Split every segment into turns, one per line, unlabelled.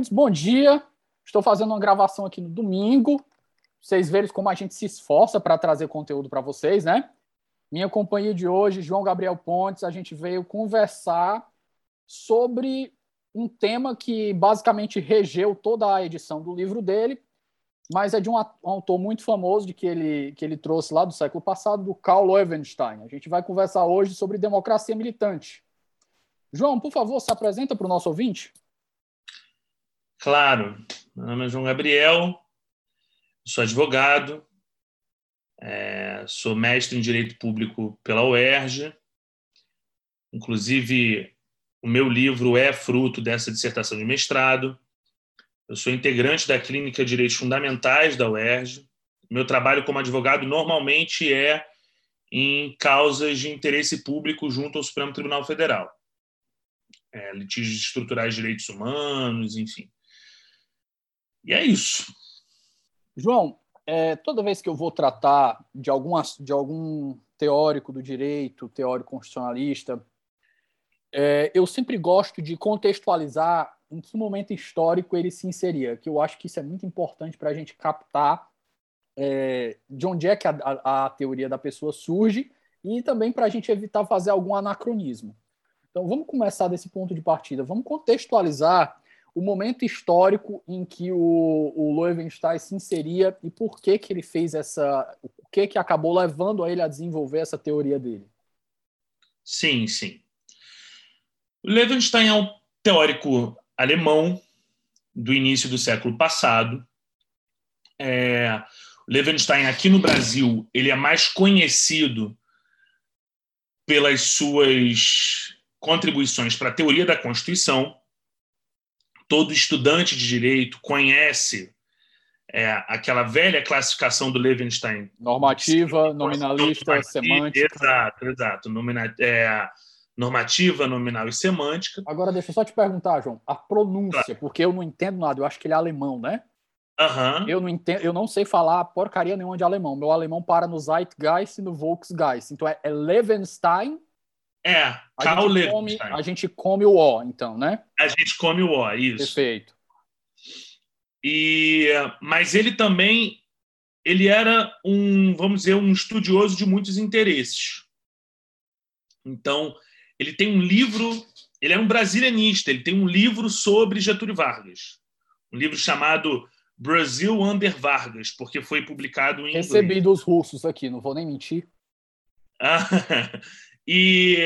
Queridos, bom dia. Estou fazendo uma gravação aqui no domingo. Vocês verem como a gente se esforça para trazer conteúdo para vocês, né? Minha companhia de hoje, João Gabriel Pontes, a gente veio conversar sobre um tema que basicamente regeu toda a edição do livro dele, mas é de um autor muito famoso de que ele, que ele trouxe lá do século passado, do Karl Loewenstein. A gente vai conversar hoje sobre democracia militante. João, por favor, se apresenta para o nosso ouvinte.
Claro, meu nome é João Gabriel, sou advogado, é, sou mestre em Direito Público pela UERJ. Inclusive, o meu livro é fruto dessa dissertação de mestrado. Eu sou integrante da Clínica de Direitos Fundamentais da UERJ. Meu trabalho como advogado normalmente é em causas de interesse público junto ao Supremo Tribunal Federal. É, litígios estruturais de direitos humanos, enfim. E é isso.
João, é, toda vez que eu vou tratar de, algum, de algum teórico do direito, teórico constitucionalista, é, eu sempre gosto de contextualizar em que momento histórico ele se inseria, que eu acho que isso é muito importante para a gente captar é, de onde é que a, a, a, teoria da pessoa surge e também para a gente evitar fazer algum anacronismo. Então, vamos começar desse ponto de partida. Vamos contextualizar o momento histórico em que o, o Loewenstein se inseria e por que que ele fez essa, o que que acabou levando a ele a desenvolver essa teoria dele.
Sim, sim. O Loewenstein é um teórico alemão do início do século passado. É, o Levenstein aqui no Brasil ele é mais conhecido pelas suas contribuições para a teoria da Constituição todo estudante de direito conhece é, aquela velha classificação do Levenstein.
Normativa, nominalista, normativa, semântica.
Exato, exato. Nomina, é, normativa, nominal e semântica.
Agora, deixa eu só te perguntar, João, a pronúncia, claro. porque eu não entendo nada, eu acho que ele é alemão, né?
Uhum.
Eu, não entendo, eu não sei falar porcaria nenhuma de alemão. Meu alemão para no Zeitgeist e no Volksgeist. Então é, é Levenstein
é,
Carl Levenstein. A gente come o O, então, né?
A gente come o O, isso.
Perfeito.
E, mas ele também ele era um, vamos dizer, um estudioso de muitos interesses. Então, ele tem um livro, ele é um brasilianista, ele tem um livro sobre Getúlio Vargas. Um livro chamado Brasil Under Vargas, porque foi publicado em
Recebi inglês. dos russos aqui, não vou nem mentir.
E,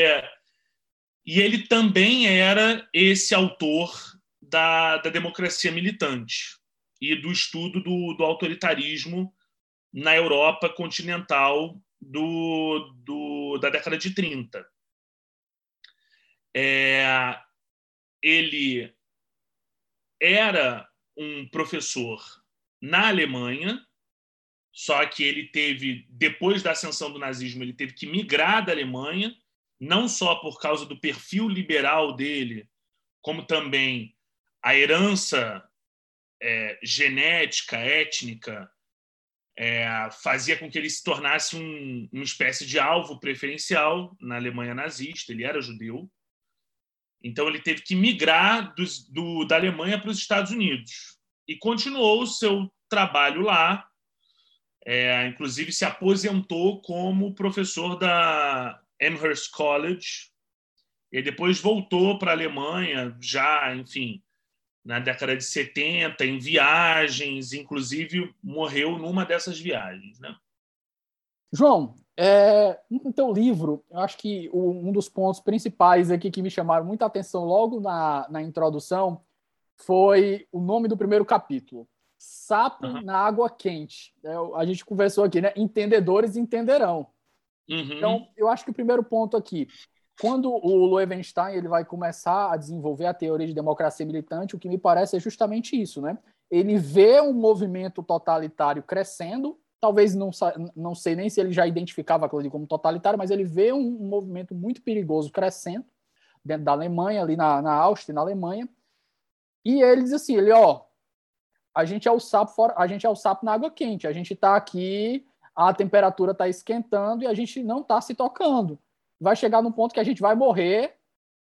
e ele também era esse autor da, da democracia militante e do estudo do, do autoritarismo na Europa continental do, do, da década de 30. É, ele era um professor na Alemanha, só que ele teve, depois da ascensão do nazismo, ele teve que migrar da Alemanha, não só por causa do perfil liberal dele, como também a herança é, genética, étnica, é, fazia com que ele se tornasse um, uma espécie de alvo preferencial na Alemanha nazista. Ele era judeu. Então, ele teve que migrar do, da Alemanha para os Estados Unidos e continuou o seu trabalho lá é, inclusive, se aposentou como professor da Amherst College e depois voltou para a Alemanha, já, enfim, na década de 70, em viagens, inclusive morreu numa dessas viagens. Né?
João, é, no teu livro, eu acho que um dos pontos principais aqui que me chamaram muita atenção logo na, na introdução foi o nome do primeiro capítulo, Sapo uhum. na água quente. É, a gente conversou aqui, né? Entendedores entenderão. Uhum. Então, eu acho que o primeiro ponto aqui, quando o Loewenstein ele vai começar a desenvolver a teoria de democracia militante, o que me parece é justamente isso, né? Ele vê um movimento totalitário crescendo, talvez não, não sei nem se ele já identificava aquilo como totalitário, mas ele vê um, um movimento muito perigoso crescendo dentro da Alemanha, ali na, na Áustria, na Alemanha, e ele diz assim, ele, ó, a gente é o sapo fora, a gente é o sapo na água quente, a gente está aqui, a temperatura está esquentando e a gente não está se tocando vai chegar num ponto que a gente vai morrer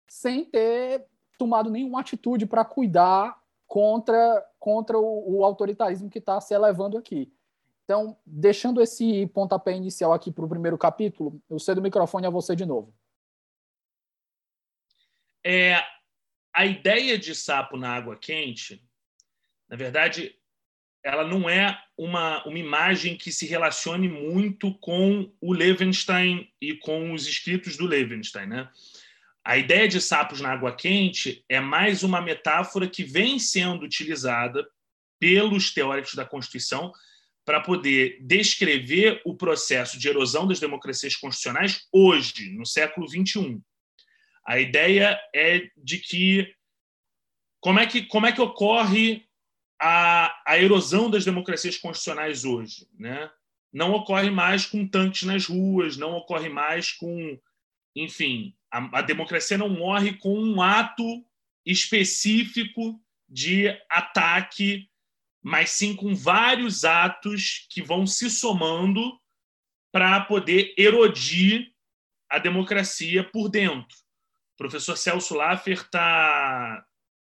sem ter tomado nenhuma atitude para cuidar contra, contra o, o autoritarismo que está se elevando aqui. Então, deixando esse pontapé inicial aqui para o primeiro capítulo, eu cedo o microfone a você de novo.
É, a ideia de sapo na água quente, na verdade, ela não é uma, uma imagem que se relacione muito com o Levenstein e com os escritos do Levenstein. Né? A ideia de sapos na água quente é mais uma metáfora que vem sendo utilizada pelos teóricos da Constituição para poder descrever o processo de erosão das democracias constitucionais hoje, no século XXI. A ideia é de que como é que, como é que ocorre a, a erosão das democracias constitucionais hoje. Né? Não ocorre mais com tanques nas ruas, não ocorre mais com. Enfim, a, a democracia não morre com um ato específico de ataque, mas sim com vários atos que vão se somando para poder erodir a democracia por dentro. O professor Celso Laffer está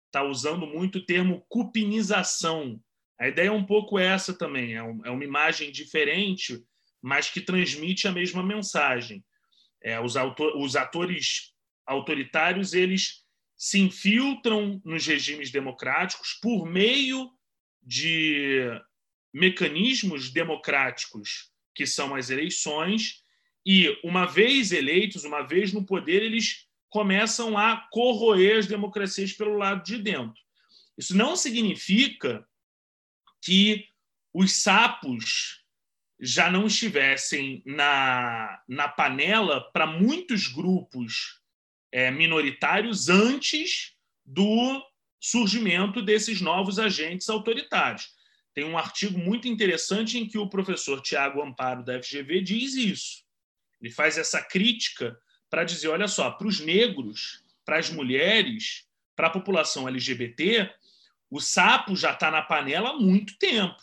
está usando muito o termo cupinização. A ideia é um pouco essa também, é, um, é uma imagem diferente, mas que transmite a mesma mensagem. É, os, autor, os atores autoritários eles se infiltram nos regimes democráticos por meio de mecanismos democráticos que são as eleições e uma vez eleitos, uma vez no poder, eles começam a corroer as democracias pelo lado de dentro. Isso não significa que os sapos já não estivessem na, na panela para muitos grupos é, minoritários antes do surgimento desses novos agentes autoritários. Tem um artigo muito interessante em que o professor Tiago Amparo, da FGV, diz isso. Ele faz essa crítica para dizer: olha só, para os negros, para as mulheres, para a população LGBT, o sapo já está na panela há muito tempo.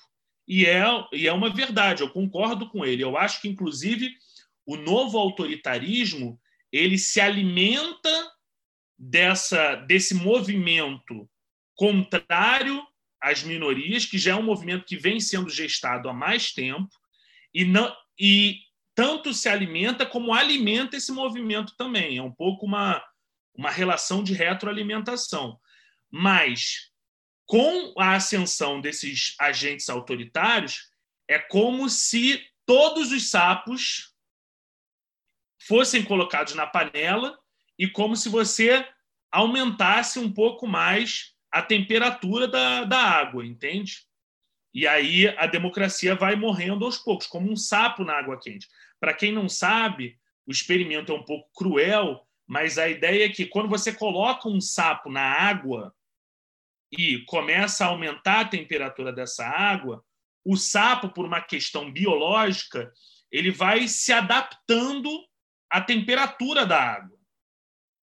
E é, e é uma verdade, eu concordo com ele. Eu acho que, inclusive, o novo autoritarismo ele se alimenta dessa, desse movimento contrário às minorias, que já é um movimento que vem sendo gestado há mais tempo, e, não, e tanto se alimenta como alimenta esse movimento também. É um pouco uma, uma relação de retroalimentação. Mas, com a ascensão desses agentes autoritários, é como se todos os sapos fossem colocados na panela e como se você aumentasse um pouco mais a temperatura da, da água, entende? E aí a democracia vai morrendo aos poucos, como um sapo na água quente. Para quem não sabe, o experimento é um pouco cruel, mas a ideia é que quando você coloca um sapo na água e começa a aumentar a temperatura dessa água, o sapo, por uma questão biológica, ele vai se adaptando à temperatura da água.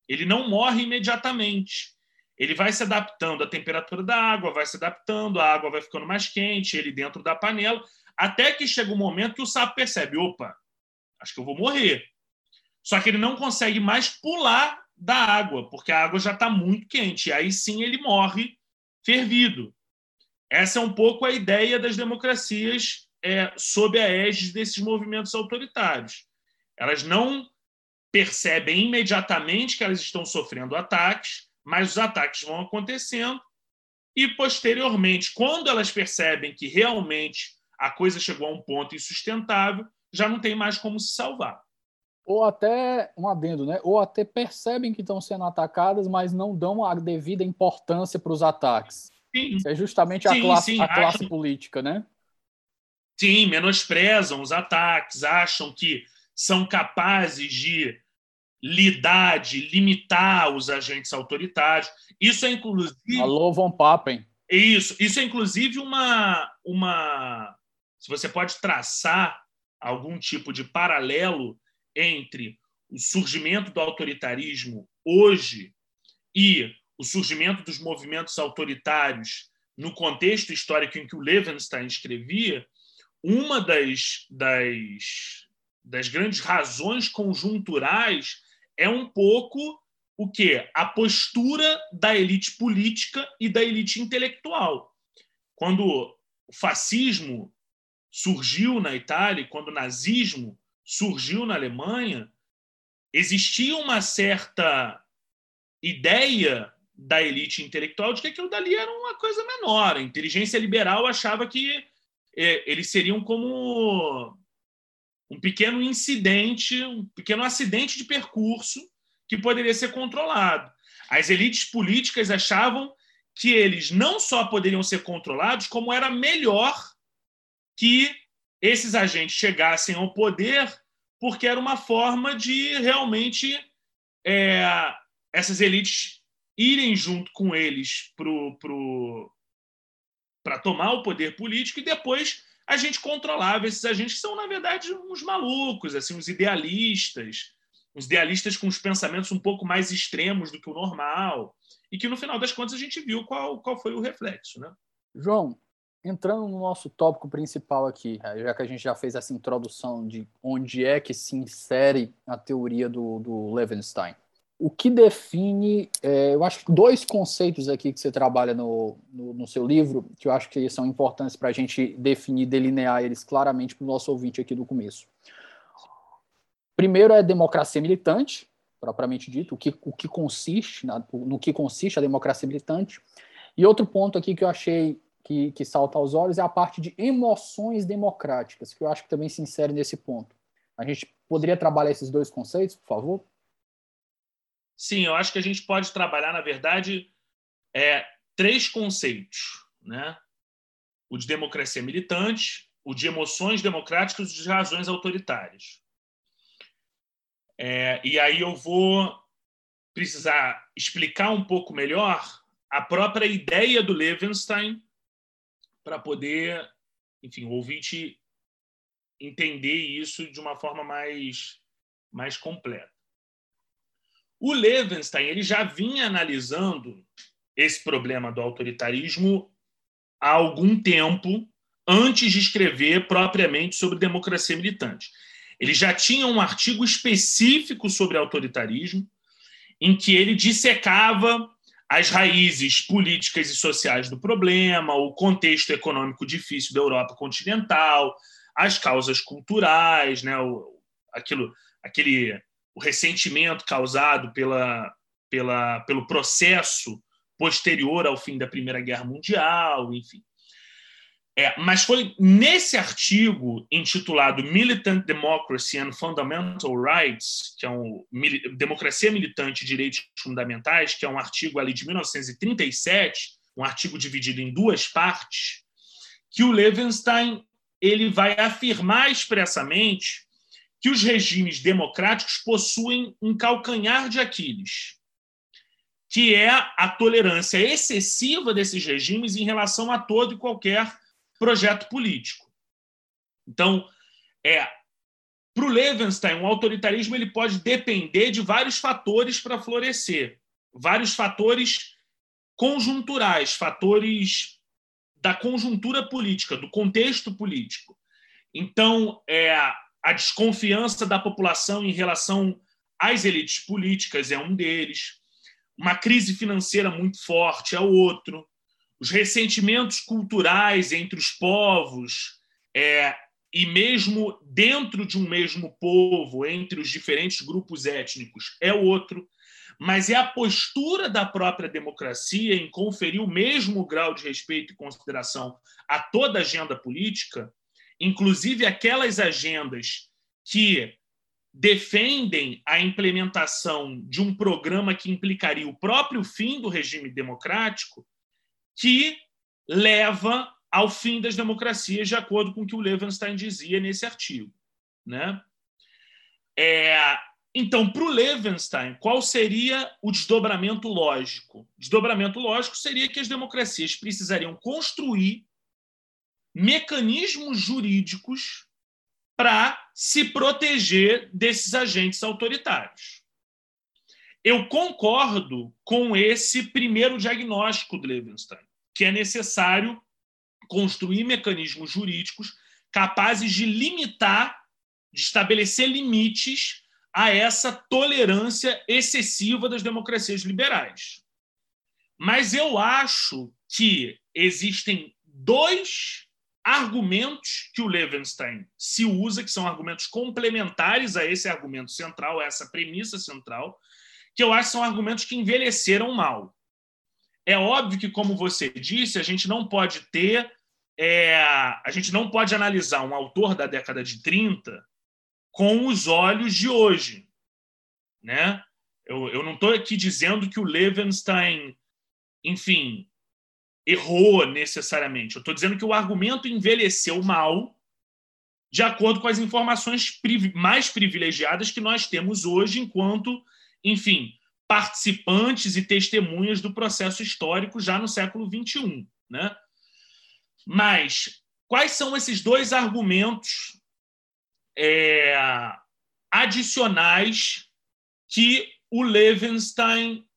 Ele não morre imediatamente. Ele vai se adaptando à temperatura da água, vai se adaptando, a água vai ficando mais quente, ele dentro da panela, até que chega um momento que o sapo percebe: opa, acho que eu vou morrer. Só que ele não consegue mais pular da água, porque a água já está muito quente. E aí sim ele morre fervido. Essa é um pouco a ideia das democracias é, sob a égide desses movimentos autoritários. Elas não percebem imediatamente que elas estão sofrendo ataques, mas os ataques vão acontecendo e, posteriormente, quando elas percebem que realmente a coisa chegou a um ponto insustentável, já não tem mais como se salvar.
Ou até, um adendo, né? Ou até percebem que estão sendo atacadas, mas não dão a devida importância para os ataques. Sim. é justamente a, sim, classe, sim. a classe política, né?
Sim, menosprezam os ataques, acham que são capazes de lidar, de limitar os agentes autoritários. Isso é inclusive.
Alô, Von Papen.
Isso, isso é inclusive uma, uma. Se você pode traçar algum tipo de paralelo entre o surgimento do autoritarismo hoje e o surgimento dos movimentos autoritários no contexto histórico em que o Levenstein escrevia, uma das, das, das grandes razões conjunturais é um pouco o que? A postura da elite política e da elite intelectual. Quando o fascismo surgiu na Itália, quando o nazismo surgiu na Alemanha, existia uma certa ideia da elite intelectual de que aquilo dali era uma coisa menor. A inteligência liberal achava que é, eles seriam como um pequeno incidente, um pequeno acidente de percurso que poderia ser controlado. As elites políticas achavam que eles não só poderiam ser controlados, como era melhor que esses agentes chegassem ao poder, porque era uma forma de realmente é, essas elites irem junto com eles para pro, pro, tomar o poder político e depois a gente controlava esses agentes que são, na verdade, uns malucos, assim, uns idealistas, uns idealistas com os pensamentos um pouco mais extremos do que o normal, e que no final das contas a gente viu qual, qual foi o reflexo. Né?
João, entrando no nosso tópico principal aqui, já que a gente já fez essa introdução de onde é que se insere a teoria do, do Levenstein o que define, é, eu acho que dois conceitos aqui que você trabalha no, no, no seu livro, que eu acho que são importantes para a gente definir, delinear eles claramente para o nosso ouvinte aqui do começo. Primeiro é democracia militante, propriamente dito, o que, o que consiste, na, no que consiste a democracia militante. E outro ponto aqui que eu achei que, que salta aos olhos é a parte de emoções democráticas, que eu acho que também se insere nesse ponto. A gente poderia trabalhar esses dois conceitos, por favor?
Sim, eu acho que a gente pode trabalhar, na verdade, é, três conceitos. Né? O de democracia militante, o de emoções democráticas e de razões autoritárias. É, e aí eu vou precisar explicar um pouco melhor a própria ideia do Levenstein para poder, enfim, o ouvinte entender isso de uma forma mais, mais completa. O Levenstein ele já vinha analisando esse problema do autoritarismo há algum tempo antes de escrever propriamente sobre democracia militante. Ele já tinha um artigo específico sobre autoritarismo, em que ele dissecava as raízes políticas e sociais do problema, o contexto econômico difícil da Europa continental, as causas culturais, né, o, aquilo, aquele o ressentimento causado pela, pela, pelo processo posterior ao fim da Primeira Guerra Mundial, enfim. É, mas foi nesse artigo intitulado Militant Democracy and Fundamental Rights, que é um Democracia Militante e Direitos Fundamentais, que é um artigo ali de 1937, um artigo dividido em duas partes, que o Levenstein ele vai afirmar expressamente que os regimes democráticos possuem um calcanhar de Aquiles, que é a tolerância excessiva desses regimes em relação a todo e qualquer projeto político. Então, é para o Levenstein, o autoritarismo ele pode depender de vários fatores para florescer, vários fatores conjunturais, fatores da conjuntura política, do contexto político. Então, é, a desconfiança da população em relação às elites políticas é um deles. Uma crise financeira muito forte é outro. Os ressentimentos culturais entre os povos é, e mesmo dentro de um mesmo povo, entre os diferentes grupos étnicos, é outro. Mas é a postura da própria democracia em conferir o mesmo grau de respeito e consideração a toda agenda política inclusive aquelas agendas que defendem a implementação de um programa que implicaria o próprio fim do regime democrático, que leva ao fim das democracias, de acordo com o que o Levenstein dizia nesse artigo. Né? É, então, para o Levenstein, qual seria o desdobramento lógico? Desdobramento lógico seria que as democracias precisariam construir mecanismos jurídicos para se proteger desses agentes autoritários. Eu concordo com esse primeiro diagnóstico do Levenstein, que é necessário construir mecanismos jurídicos capazes de limitar, de estabelecer limites a essa tolerância excessiva das democracias liberais. Mas eu acho que existem dois argumentos que o Levenstein se usa, que são argumentos complementares a esse argumento central, a essa premissa central, que eu acho que são argumentos que envelheceram mal. É óbvio que, como você disse, a gente não pode ter, é, a gente não pode analisar um autor da década de 30 com os olhos de hoje. Né? Eu, eu não estou aqui dizendo que o Levenstein, enfim, errou necessariamente. Eu estou dizendo que o argumento envelheceu mal de acordo com as informações mais privilegiadas que nós temos hoje, enquanto, enfim, participantes e testemunhas do processo histórico já no século XXI. Né? Mas quais são esses dois argumentos é, adicionais que o Levenstein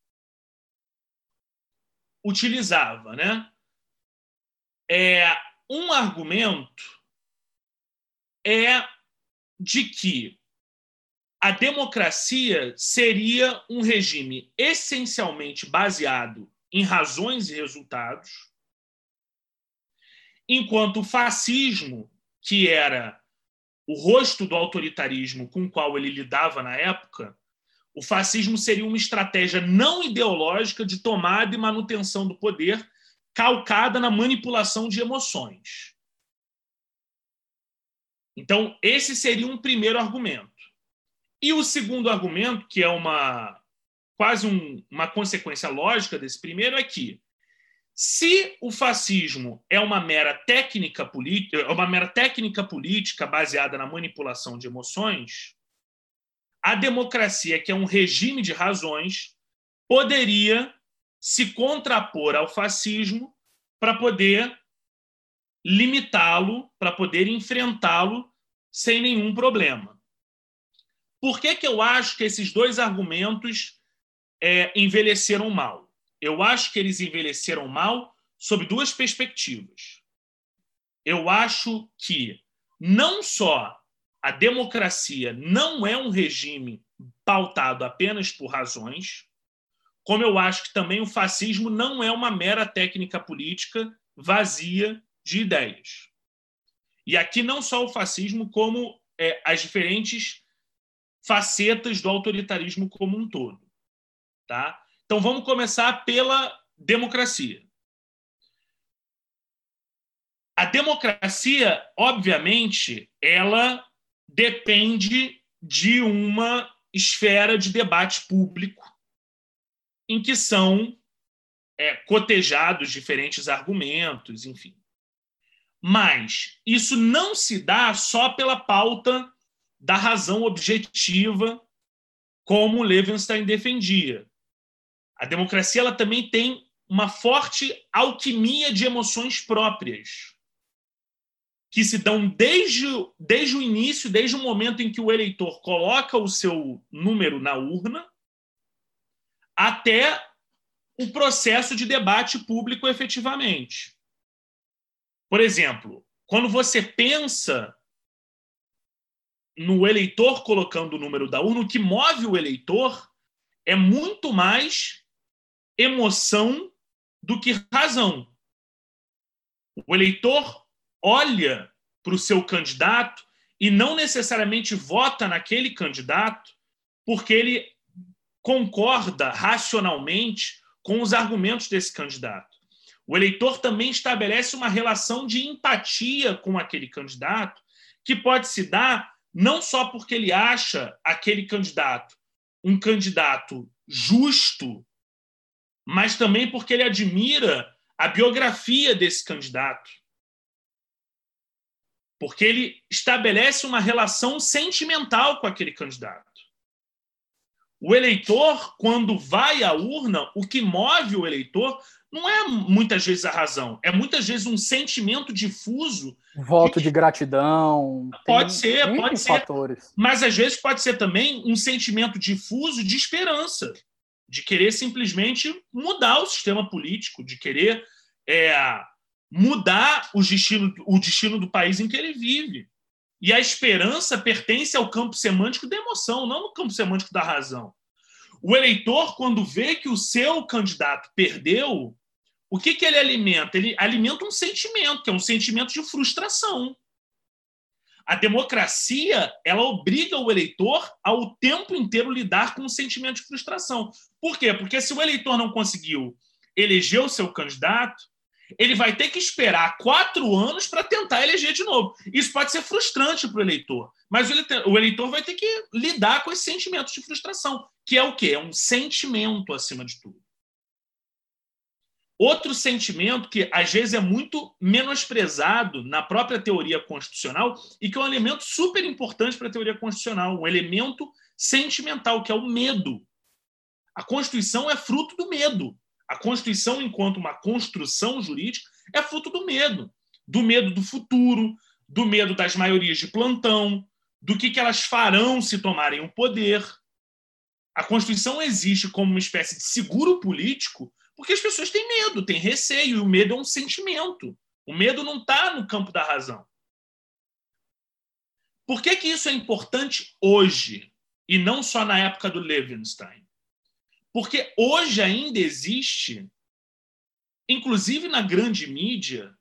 utilizava, né? É, um argumento é de que a democracia seria um regime essencialmente baseado em razões e resultados, enquanto o fascismo, que era o rosto do autoritarismo com o qual ele lidava na época, o fascismo seria uma estratégia não ideológica de tomada e manutenção do poder, calcada na manipulação de emoções. Então, esse seria um primeiro argumento. E o segundo argumento, que é uma quase um, uma consequência lógica desse primeiro, é que se o fascismo é uma mera técnica política, é uma mera técnica política baseada na manipulação de emoções, a democracia, que é um regime de razões, poderia se contrapor ao fascismo para poder limitá-lo, para poder enfrentá-lo sem nenhum problema. Por que, que eu acho que esses dois argumentos é, envelheceram mal? Eu acho que eles envelheceram mal sob duas perspectivas. Eu acho que não só a democracia não é um regime pautado apenas por razões, como eu acho que também o fascismo não é uma mera técnica política vazia de ideias. E aqui não só o fascismo, como é, as diferentes facetas do autoritarismo como um todo. Tá? Então vamos começar pela democracia. A democracia, obviamente, ela depende de uma esfera de debate público em que são é, cotejados diferentes argumentos, enfim. Mas isso não se dá só pela pauta da razão objetiva, como Levenstein defendia. A democracia ela também tem uma forte alquimia de emoções próprias que se dão desde, desde o início, desde o momento em que o eleitor coloca o seu número na urna, até o processo de debate público efetivamente. Por exemplo, quando você pensa no eleitor colocando o número da urna, o que move o eleitor é muito mais emoção do que razão. O eleitor olha para o seu candidato e não necessariamente vota naquele candidato porque ele concorda racionalmente com os argumentos desse candidato. O eleitor também estabelece uma relação de empatia com aquele candidato, que pode se dar não só porque ele acha aquele candidato um candidato justo, mas também porque ele admira a biografia desse candidato Porque ele estabelece uma relação sentimental com aquele candidato. O eleitor, quando vai à urna, o que move o eleitor não é muitas vezes a razão, é muitas vezes um sentimento difuso.
Voto de, de gratidão.
Pode ser, pode ser. Fatores. Mas às vezes pode ser também um sentimento difuso de esperança, de querer simplesmente mudar o sistema político, de querer é, mudar o destino, o destino do país em que ele vive. E a esperança pertence ao campo semântico da emoção, não no campo semântico da razão. O eleitor, quando vê que o seu candidato perdeu, o que, que ele alimenta? Ele alimenta um sentimento, que é um sentimento de frustração. A democracia, ela obriga o eleitor a o tempo inteiro lidar com um sentimento de frustração. Por quê? Porque se o eleitor não conseguiu eleger o seu candidato, ele vai ter que esperar quatro anos para tentar eleger de novo. Isso pode ser frustrante para o eleitor, mas o eleitor vai ter que lidar com esse sentimento de frustração, que é o quê? É um sentimento acima de tudo. Outro sentimento que às vezes é muito menosprezado na própria teoria constitucional e que é um elemento super importante para a teoria constitucional, um elemento sentimental, que é o medo. A Constituição é fruto do medo. A Constituição, enquanto uma construção jurídica, é fruto do medo. Do medo do futuro, do medo das maiorias de plantão, do que, que elas farão se tomarem o poder. A Constituição existe como uma espécie de seguro político porque as pessoas têm medo, têm receio, e o medo é um sentimento. O medo não está no campo da razão. Por que, que isso é importante hoje e não só na época do Levinstein? Porque hoje ainda existe, inclusive na grande mídia,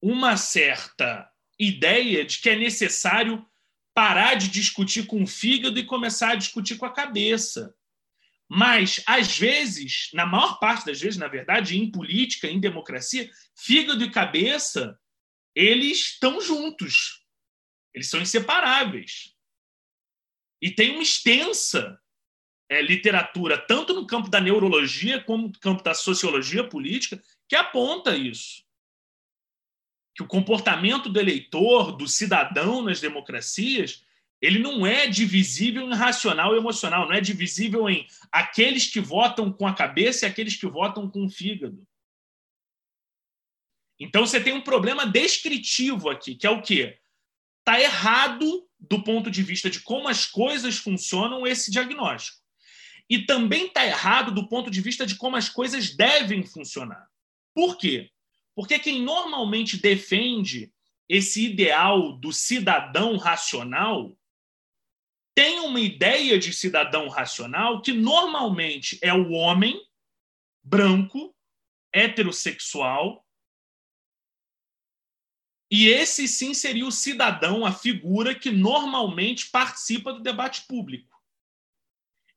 uma certa ideia de que é necessário parar de discutir com o fígado e começar a discutir com a cabeça. Mas, às vezes, na maior parte das vezes, na verdade, em política, em democracia, fígado e cabeça, eles estão juntos. Eles são inseparáveis. E tem uma extensa é, literatura, tanto no campo da neurologia como no campo da sociologia política, que aponta isso. Que o comportamento do eleitor, do cidadão nas democracias, ele não é divisível em racional e emocional, não é divisível em aqueles que votam com a cabeça e aqueles que votam com o fígado. Então você tem um problema descritivo aqui, que é o quê? Está errado do ponto de vista de como as coisas funcionam esse diagnóstico. E também está errado do ponto de vista de como as coisas devem funcionar. Por quê? Porque quem normalmente defende esse ideal do cidadão racional tem uma ideia de cidadão racional que normalmente é o homem branco, heterossexual. E esse sim seria o cidadão, a figura que normalmente participa do debate público.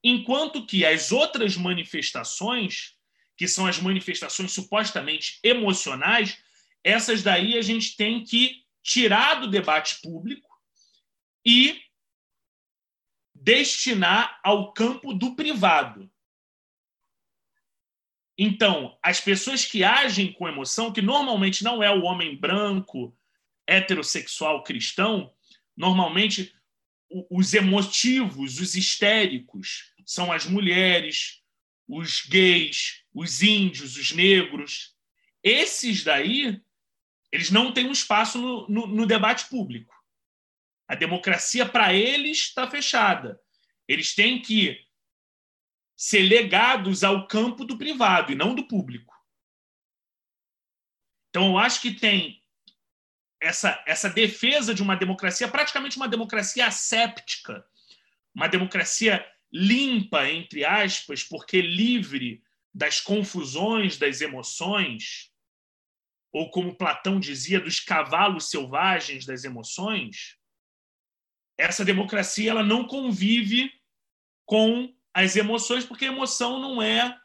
Enquanto que as outras manifestações, que são as manifestações supostamente emocionais, essas daí a gente tem que tirar do debate público e destinar ao campo do privado. Então, as pessoas que agem com emoção, que normalmente não é o homem branco, heterossexual cristão, normalmente os emotivos, os histéricos, são as mulheres, os gays, os índios, os negros. Esses daí, eles não têm um espaço no, no, no debate público. A democracia, para eles, está fechada. Eles têm que ser legados ao campo do privado e não do público. Então, eu acho que tem essa, essa defesa de uma democracia, praticamente uma democracia asséptica, uma democracia limpa, entre aspas, porque livre das confusões das emoções, ou como Platão dizia, dos cavalos selvagens das emoções, essa democracia ela não convive com as emoções, porque a emoção não é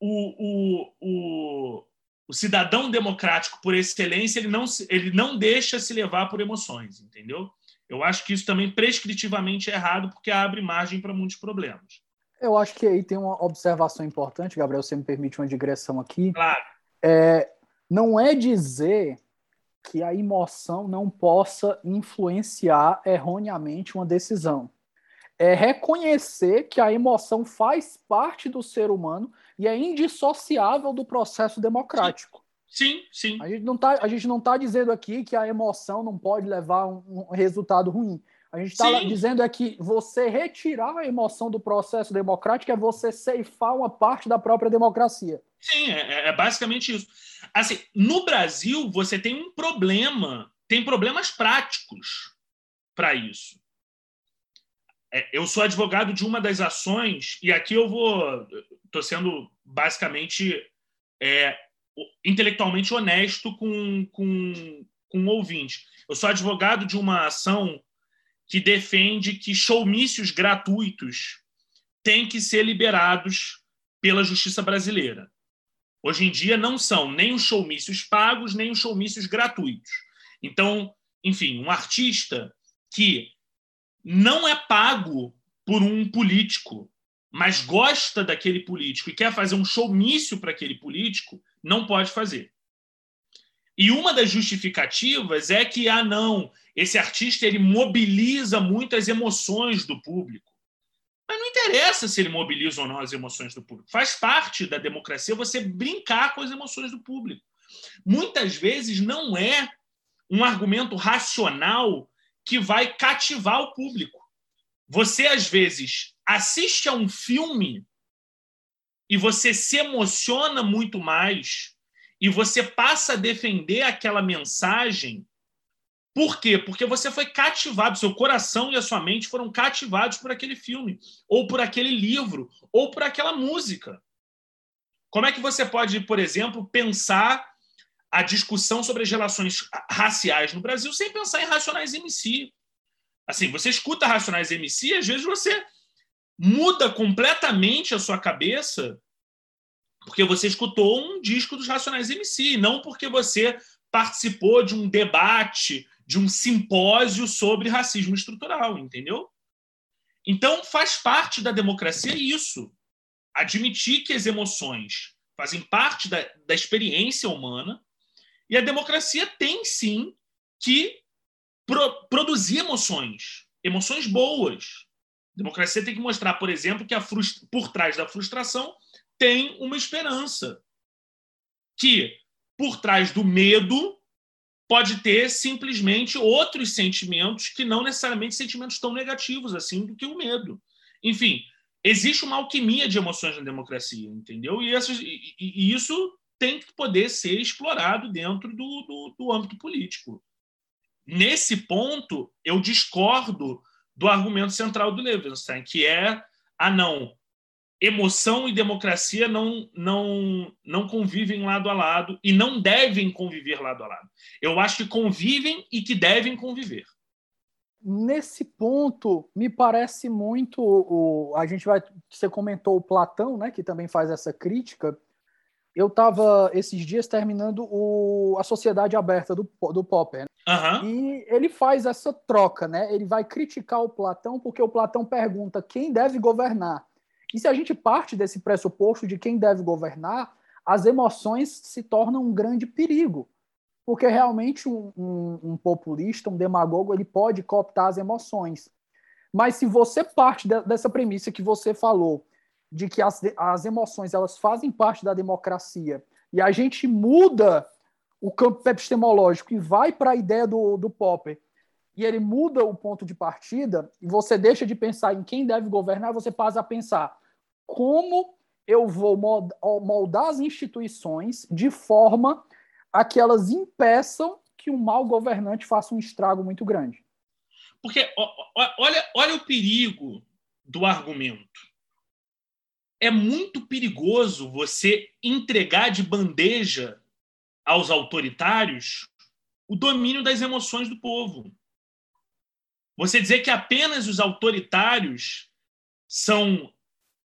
o, o, o, o cidadão democrático por excelência ele não, ele não deixa se levar por emoções, entendeu? Eu acho que isso também prescritivamente é errado, porque abre margem para muitos problemas.
Eu acho que aí tem uma observação importante, Gabriel, você me permite uma digressão aqui.
Claro.
É, não é dizer que a emoção não possa influenciar erroneamente uma decisão. É reconhecer que a emoção faz parte do ser humano e é indissociável do processo democrático.
Sim, sim.
A gente não está tá dizendo aqui que a emoção não pode levar um, um resultado ruim. A gente está dizendo é que você retirar a emoção do processo democrático é você ceifar uma parte da própria democracia.
Sim, é, é, é basicamente isso. Assim, no Brasil, você tem um problema, tem problemas práticos para isso. É, eu sou advogado de uma das ações, e aqui eu vou. Estou sendo basicamente é, intelectualmente honesto com, com, com o ouvinte. Eu sou advogado de uma ação que defende que showmícios gratuitos têm que ser liberados pela justiça brasileira. Hoje em dia não são nem os showmícios pagos, nem os showmícios gratuitos. Então, enfim, um artista que não é pago por um político, mas gosta daquele político e quer fazer um showmício para aquele político, não pode fazer. E uma das justificativas é que, ah, não, esse artista ele mobiliza muito as emoções do público. Mas não interessa se ele mobiliza ou não as emoções do público. Faz parte da democracia você brincar com as emoções do público. Muitas vezes não é um argumento racional que vai cativar o público. Você, às vezes, assiste a um filme e você se emociona muito mais e você passa a defender aquela mensagem. Por quê? Porque você foi cativado, seu coração e a sua mente foram cativados por aquele filme, ou por aquele livro, ou por aquela música. Como é que você pode, por exemplo, pensar a discussão sobre as relações raciais no Brasil sem pensar em Racionais MC? Assim, você escuta Racionais MC, às vezes você muda completamente a sua cabeça porque você escutou um disco dos Racionais MC, não porque você participou de um debate, de um simpósio sobre racismo estrutural, entendeu? Então, faz parte da democracia isso. Admitir que as emoções fazem parte da, da experiência humana e a democracia tem sim que pro, produzir emoções, emoções boas. A democracia tem que mostrar, por exemplo, que por trás da frustração tem uma esperança. Que por trás do medo pode ter simplesmente outros sentimentos que não necessariamente sentimentos tão negativos assim do que o medo. Enfim, existe uma alquimia de emoções na democracia, entendeu? E, essas, e, e isso tem que poder ser explorado dentro do, do, do âmbito político. Nesse ponto, eu discordo do argumento central do Levenstein, que é, ah, não, emoção e democracia não, não, não convivem lado a lado e não devem conviver lado a lado. Eu acho que convivem e que devem conviver.
Nesse ponto, me parece muito. O, a gente vai. Você comentou o Platão, né, que também faz essa crítica. Eu estava esses dias terminando o, a Sociedade Aberta do, do Popper. Né?
Uhum.
E ele faz essa troca, né? Ele vai criticar o Platão porque o Platão pergunta quem deve governar. E se a gente parte desse pressuposto de quem deve governar, as emoções se tornam um grande perigo. Porque realmente um, um, um populista, um demagogo, ele pode cooptar as emoções. Mas se você parte de, dessa premissa que você falou, de que as, as emoções elas fazem parte da democracia, e a gente muda o campo epistemológico e vai para a ideia do, do Popper, e ele muda o ponto de partida, e você deixa de pensar em quem deve governar, você passa a pensar como eu vou moldar as instituições de forma a que elas impeçam que um mau governante faça um estrago muito grande.
Porque olha, olha o perigo do argumento. É muito perigoso você entregar de bandeja aos autoritários o domínio das emoções do povo. Você dizer que apenas os autoritários são,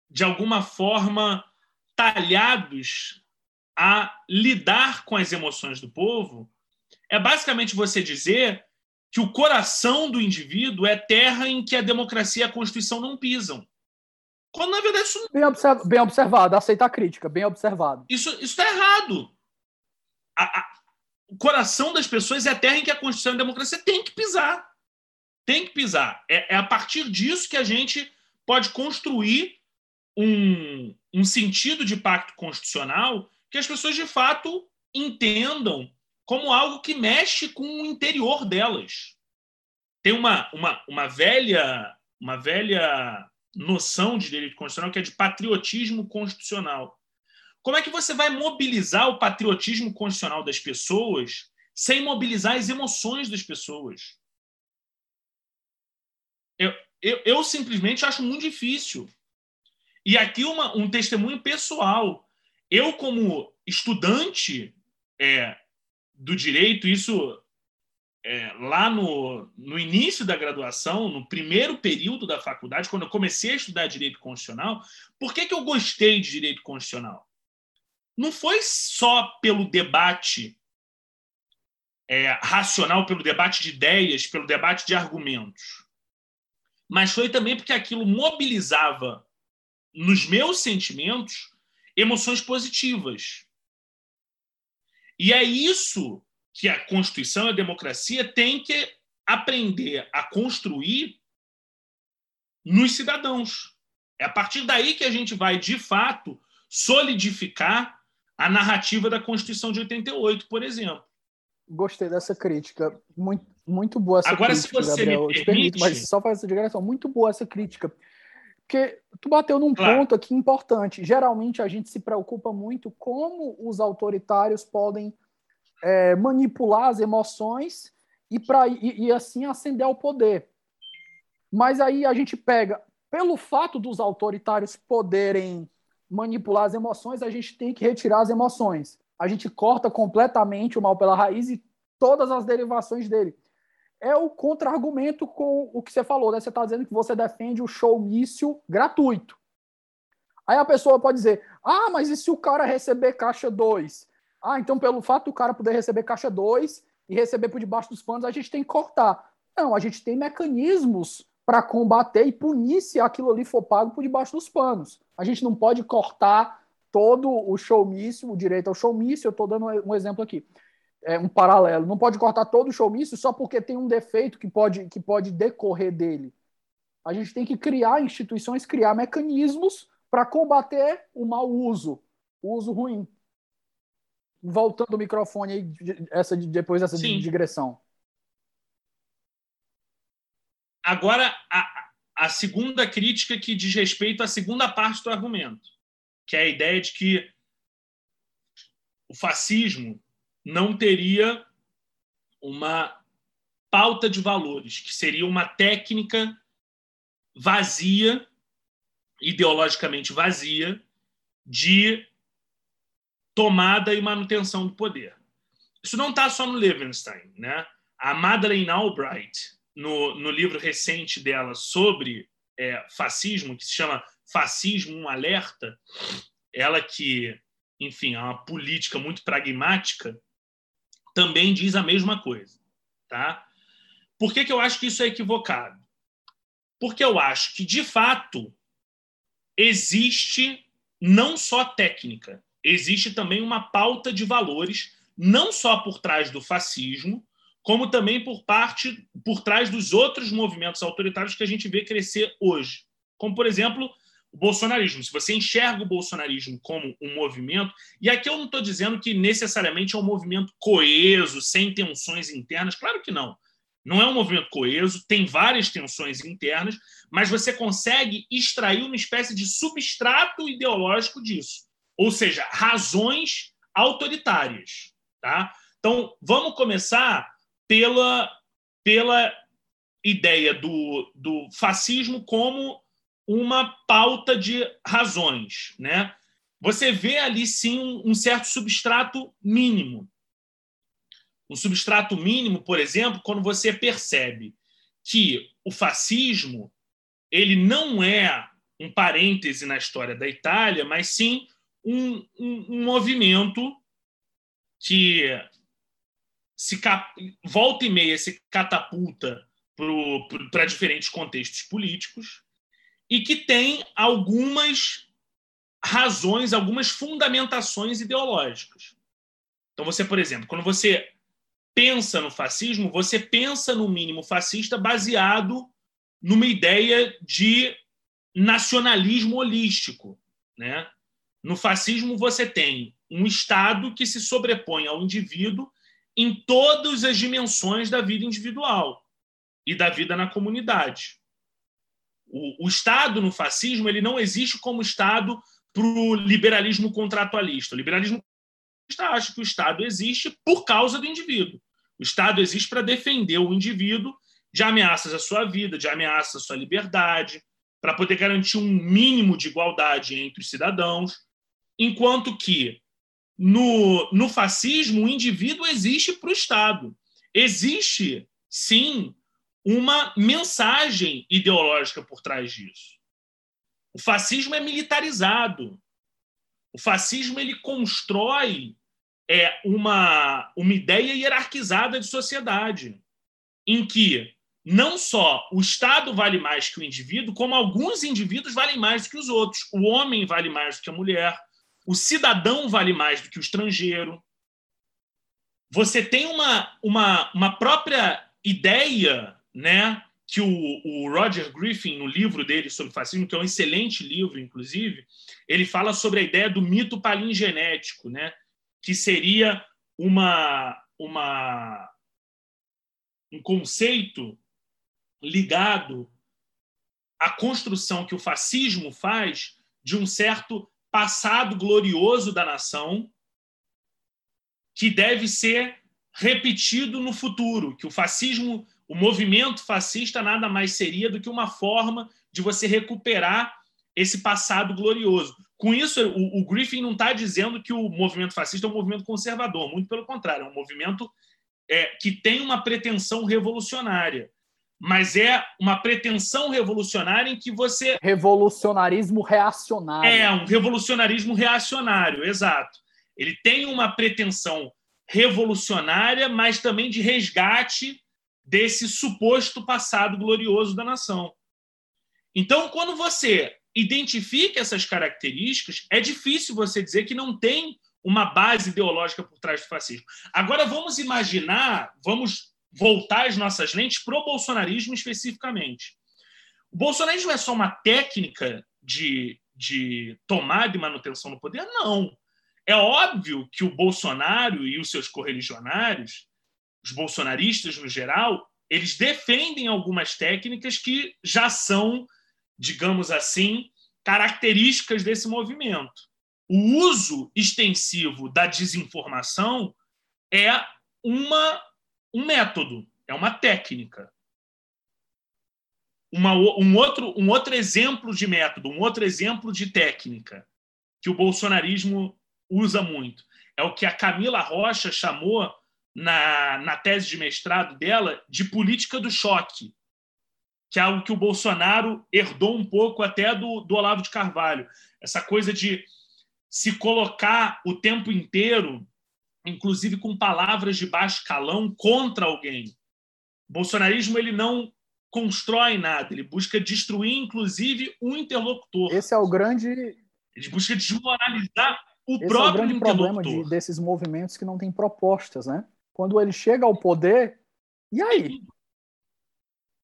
de alguma forma, talhados a lidar com as emoções do povo é basicamente você dizer que o coração do indivíduo é terra em que a democracia e a Constituição não pisam. Quando, na verdade, isso...
Bem, observ bem observado, aceita a crítica, bem observado.
Isso está errado. A, a, o coração das pessoas é a terra em que a Constituição e a democracia tem que pisar. Tem que pisar. É, é a partir disso que a gente pode construir um, um sentido de pacto constitucional que as pessoas de fato entendam como algo que mexe com o interior delas. Tem uma, uma, uma velha uma velha noção de direito constitucional que é de patriotismo constitucional. Como é que você vai mobilizar o patriotismo constitucional das pessoas sem mobilizar as emoções das pessoas? Eu, eu, eu simplesmente acho muito difícil. E aqui uma, um testemunho pessoal. Eu, como estudante é, do direito, isso é, lá no, no início da graduação, no primeiro período da faculdade, quando eu comecei a estudar direito constitucional, por que, que eu gostei de direito constitucional? Não foi só pelo debate é, racional, pelo debate de ideias, pelo debate de argumentos, mas foi também porque aquilo mobilizava nos meus sentimentos emoções positivas. E é isso que a Constituição e a democracia têm que aprender a construir nos cidadãos. É a partir daí que a gente vai, de fato, solidificar a narrativa da Constituição de 88, por exemplo.
Gostei dessa crítica. Muito, muito boa essa
Agora,
crítica,
se você
Gabriel.
me
permite...
permite...
mas só fazer essa digressão. Muito boa essa crítica. Porque tu bateu num claro. ponto aqui importante. Geralmente a gente se preocupa muito como os autoritários podem é, manipular as emoções e, pra, e, e assim ascender ao poder. Mas aí a gente pega, pelo fato dos autoritários poderem manipular as emoções, a gente tem que retirar as emoções. A gente corta completamente o mal pela raiz e todas as derivações dele. É o contra-argumento com o que você falou, né? Você está dizendo que você defende o showmício gratuito. Aí a pessoa pode dizer: ah, mas e se o cara receber caixa 2? Ah, então pelo fato do cara poder receber caixa 2 e receber por debaixo dos panos, a gente tem que cortar. Não, a gente tem mecanismos para combater e punir se aquilo ali for pago por debaixo dos panos. A gente não pode cortar todo o showmício, o direito ao showmício, eu estou dando um exemplo aqui, é um paralelo. Não pode cortar todo o showmício só porque tem um defeito que pode, que pode decorrer dele. A gente tem que criar instituições, criar mecanismos para combater o mau uso, o uso ruim voltando o microfone aí, essa, depois dessa Sim. digressão.
Agora, a, a segunda crítica que diz respeito à segunda parte do argumento, que é a ideia de que o fascismo não teria uma pauta de valores, que seria uma técnica vazia, ideologicamente vazia, de tomada e manutenção do poder. Isso não está só no Levenstein. Né? A Madeleine Albright, no, no livro recente dela sobre é, fascismo, que se chama Fascismo um Alerta, ela que, enfim, é uma política muito pragmática, também diz a mesma coisa. Tá? Por que, que eu acho que isso é equivocado? Porque eu acho que, de fato, existe não só técnica, existe também uma pauta de valores, não só por trás do fascismo, como também por parte por trás dos outros movimentos autoritários que a gente vê crescer hoje. Como, por exemplo, o bolsonarismo. Se você enxerga o bolsonarismo como um movimento, e aqui eu não estou dizendo que necessariamente é um movimento coeso, sem tensões internas, claro que não. Não é um movimento coeso, tem várias tensões internas, mas você consegue extrair uma espécie de substrato ideológico disso ou seja, razões autoritárias. Tá? Então, vamos começar pela, pela ideia do, do fascismo como uma pauta de razões. Né? Você vê ali, sim, um certo substrato mínimo. Um substrato mínimo, por exemplo, quando você percebe que o fascismo ele não é um parêntese na história da Itália, mas sim um, um, um movimento que se volta e meia se catapulta para diferentes contextos políticos e que tem algumas razões, algumas fundamentações ideológicas. Então, você, por exemplo, quando você pensa no fascismo, você pensa no mínimo fascista baseado numa ideia de nacionalismo holístico. Né? No fascismo, você tem um Estado que se sobrepõe ao indivíduo em todas as dimensões da vida individual e da vida na comunidade. O, o Estado no fascismo ele não existe como Estado para o liberalismo contratualista. O liberalismo acha que o Estado existe por causa do indivíduo. O Estado existe para defender o indivíduo de ameaças à sua vida, de ameaças à sua liberdade, para poder garantir um mínimo de igualdade entre os cidadãos, enquanto que no, no fascismo o indivíduo existe para o Estado. Existe, sim, uma mensagem ideológica por trás disso. O fascismo é militarizado. O fascismo ele constrói é, uma, uma ideia hierarquizada de sociedade, em que não só o Estado vale mais que o indivíduo, como alguns indivíduos valem mais do que os outros. O homem vale mais do que a mulher, o cidadão vale mais do que o estrangeiro. Você tem uma, uma, uma própria ideia né, que o, o, Roger Griffin, no livro dele sobre fascismo, que é um excelente livro, inclusive, ele fala sobre a ideia do mito palingenético, né, que seria uma, uma, um conceito ligado à construção que o fascismo faz de um certo passado glorioso da nação que deve ser repetido no futuro, que o fascismo o movimento fascista nada mais seria do que uma forma de você recuperar esse passado glorioso. Com isso, o, o Griffin não está dizendo que o movimento fascista é um movimento conservador, muito pelo contrário, é um movimento é, que tem uma pretensão revolucionária. Mas é uma pretensão revolucionária em que você.
Revolucionarismo reacionário.
É, um revolucionarismo reacionário, exato. Ele tem uma pretensão revolucionária, mas também de resgate desse suposto passado glorioso da nação. Então, quando você identifica essas características, é difícil você dizer que não tem uma base ideológica por trás do fascismo. Agora, vamos imaginar, vamos voltar as nossas lentes para o bolsonarismo especificamente. O bolsonarismo é só uma técnica de, de tomada e manutenção no poder? Não. É óbvio que o Bolsonaro e os seus correligionários os bolsonaristas no geral, eles defendem algumas técnicas que já são, digamos assim, características desse movimento. O uso extensivo da desinformação é uma, um método, é uma técnica. Uma, um, outro, um outro exemplo de método, um outro exemplo de técnica que o bolsonarismo usa muito é o que a Camila Rocha chamou na, na tese de mestrado dela de política do choque, que é algo que o Bolsonaro herdou um pouco até do, do Olavo de Carvalho. Essa coisa de se colocar o tempo inteiro, inclusive com palavras de baixo calão, contra alguém. O bolsonarismo ele não constrói nada, ele busca destruir, inclusive, um interlocutor.
Esse é o grande.
Ele busca desmoralizar o
Esse
próprio
é o grande problema de, desses movimentos que não têm propostas, né? quando ele chega ao poder, e aí?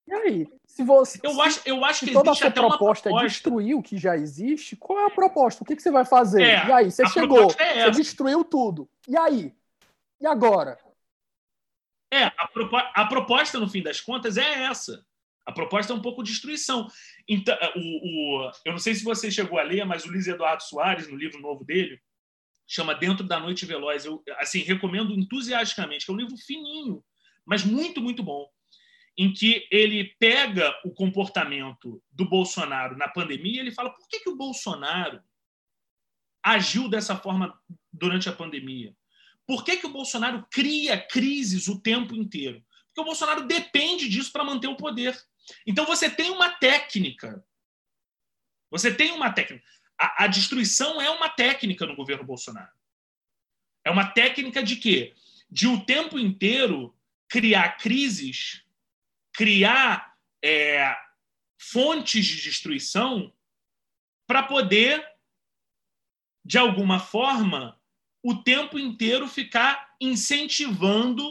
E aí? Se você,
eu acho, eu acho que
toda a sua
proposta,
proposta, é destruir o que já existe, qual é a proposta? O que, que você vai fazer?
É,
e aí? Você chegou,
é
você destruiu tudo. E aí? E agora?
É, a, propo a, proposta, no fim das contas, é essa. A proposta é um pouco destruição. Então, o, o, eu não sei se você chegou a ler, mas o Luiz Eduardo Soares, no livro novo dele, chama Dentro da Noite Veloz. Eu assim recomendo entusiasticamente, que é um livro fininho, mas muito, muito bom, em que ele pega o comportamento do Bolsonaro na pandemia e ele fala por que, que o Bolsonaro agiu dessa forma durante a pandemia? Por que, que o Bolsonaro cria crises o tempo inteiro? Porque o Bolsonaro depende disso para manter o poder. Então você tem uma técnica. Você tem uma técnica a, a destruição é uma técnica no governo Bolsonaro. É uma técnica de quê? De o tempo inteiro criar crises, criar é, fontes de destruição para poder, de alguma forma, o tempo inteiro ficar incentivando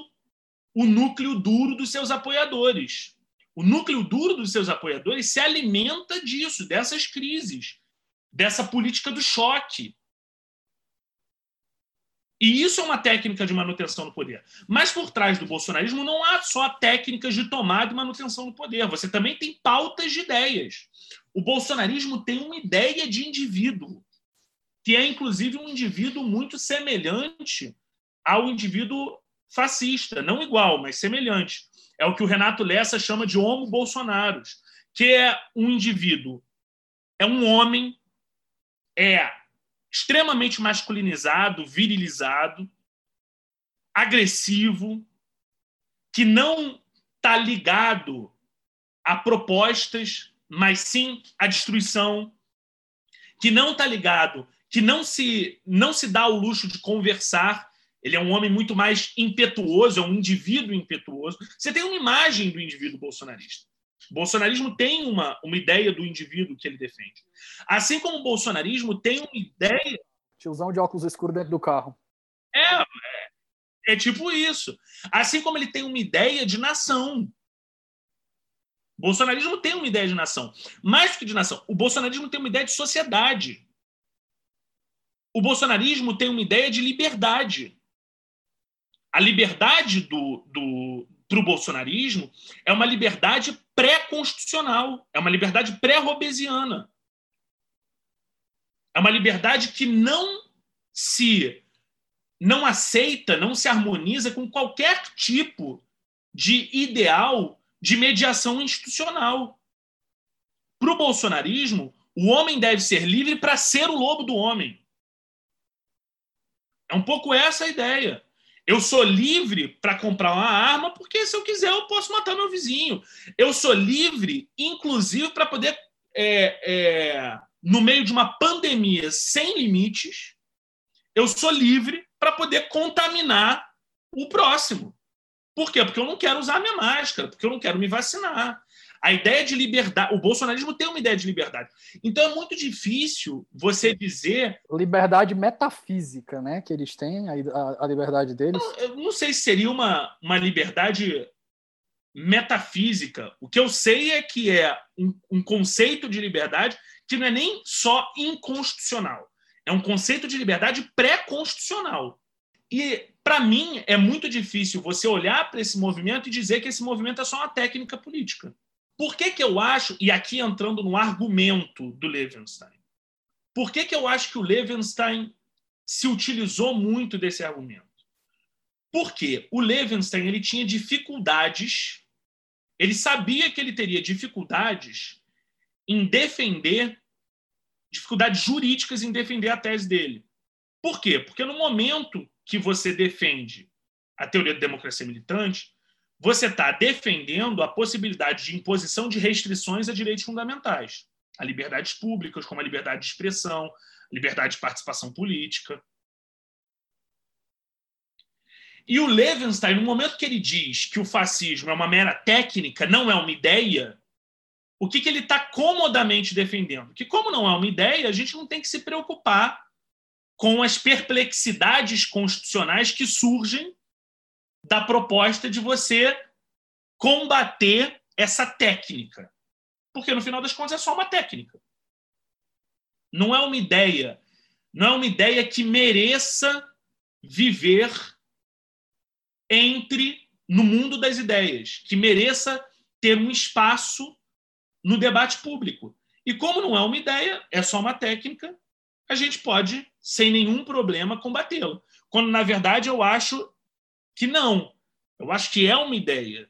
o núcleo duro dos seus apoiadores. O núcleo duro dos seus apoiadores se alimenta disso, dessas crises, dessa política do choque. E isso é uma técnica de manutenção do poder. Mas por trás do bolsonarismo não há só técnicas de tomada e manutenção do poder. Você também tem pautas de ideias. O bolsonarismo tem uma ideia de indivíduo, que é inclusive um indivíduo muito semelhante ao indivíduo fascista, não igual, mas semelhante. É o que o Renato Lessa chama de homo bolsonaros, que é um indivíduo, é um homem, é extremamente masculinizado, virilizado, agressivo, que não está ligado a propostas, mas sim à destruição, que não está ligado, que não se não se dá o luxo de conversar, ele é um homem muito mais impetuoso, é um indivíduo impetuoso. Você tem uma imagem do indivíduo bolsonarista. O bolsonarismo tem uma, uma ideia do indivíduo que ele defende. Assim como o bolsonarismo tem uma ideia.
Tiozão de óculos escuros dentro do carro.
É, é, é tipo isso. Assim como ele tem uma ideia de nação. O bolsonarismo tem uma ideia de nação. Mais do que de nação, o bolsonarismo tem uma ideia de sociedade. O bolsonarismo tem uma ideia de liberdade a liberdade do, do, para o bolsonarismo é uma liberdade pré-constitucional, é uma liberdade pré-robesiana. É uma liberdade que não se não aceita, não se harmoniza com qualquer tipo de ideal de mediação institucional. Para o bolsonarismo, o homem deve ser livre para ser o lobo do homem. É um pouco essa a ideia. Eu sou livre para comprar uma arma, porque se eu quiser eu posso matar meu vizinho. Eu sou livre, inclusive, para poder, é, é, no meio de uma pandemia sem limites, eu sou livre para poder contaminar o próximo. Por quê? Porque eu não quero usar minha máscara, porque eu não quero me vacinar. A ideia de liberdade, o bolsonarismo tem uma ideia de liberdade. Então é muito difícil você dizer.
Liberdade metafísica, né? Que eles têm, a, a liberdade deles.
Eu, eu, não sei se seria uma, uma liberdade metafísica. O que eu sei é que é um, um conceito de liberdade que não é nem só inconstitucional. É um conceito de liberdade pré-constitucional. E, para mim, é muito difícil você olhar para esse movimento e dizer que esse movimento é só uma técnica política. Por que, que eu acho, e aqui entrando no argumento do Levenstein, por que, que eu acho que o Levenstein se utilizou muito desse argumento? Porque o Levenstein ele tinha dificuldades, ele sabia que ele teria dificuldades em defender, dificuldades jurídicas em defender a tese dele. Por quê? Porque no momento que você defende a teoria da democracia militante, você está defendendo a possibilidade de imposição de restrições a direitos fundamentais, a liberdades públicas, como a liberdade de expressão, liberdade de participação política. E o Levenstein, no momento que ele diz que o fascismo é uma mera técnica, não é uma ideia, o que, que ele está comodamente defendendo? Que, como não é uma ideia, a gente não tem que se preocupar com as perplexidades constitucionais que surgem da proposta de você combater essa técnica. Porque, no final das contas, é só uma técnica. Não é uma ideia. Não é uma ideia que mereça viver entre no mundo das ideias, que mereça ter um espaço no debate público. E como não é uma ideia, é só uma técnica, a gente pode, sem nenhum problema, combatê-lo. Quando, na verdade, eu acho que não. Eu acho que é uma ideia.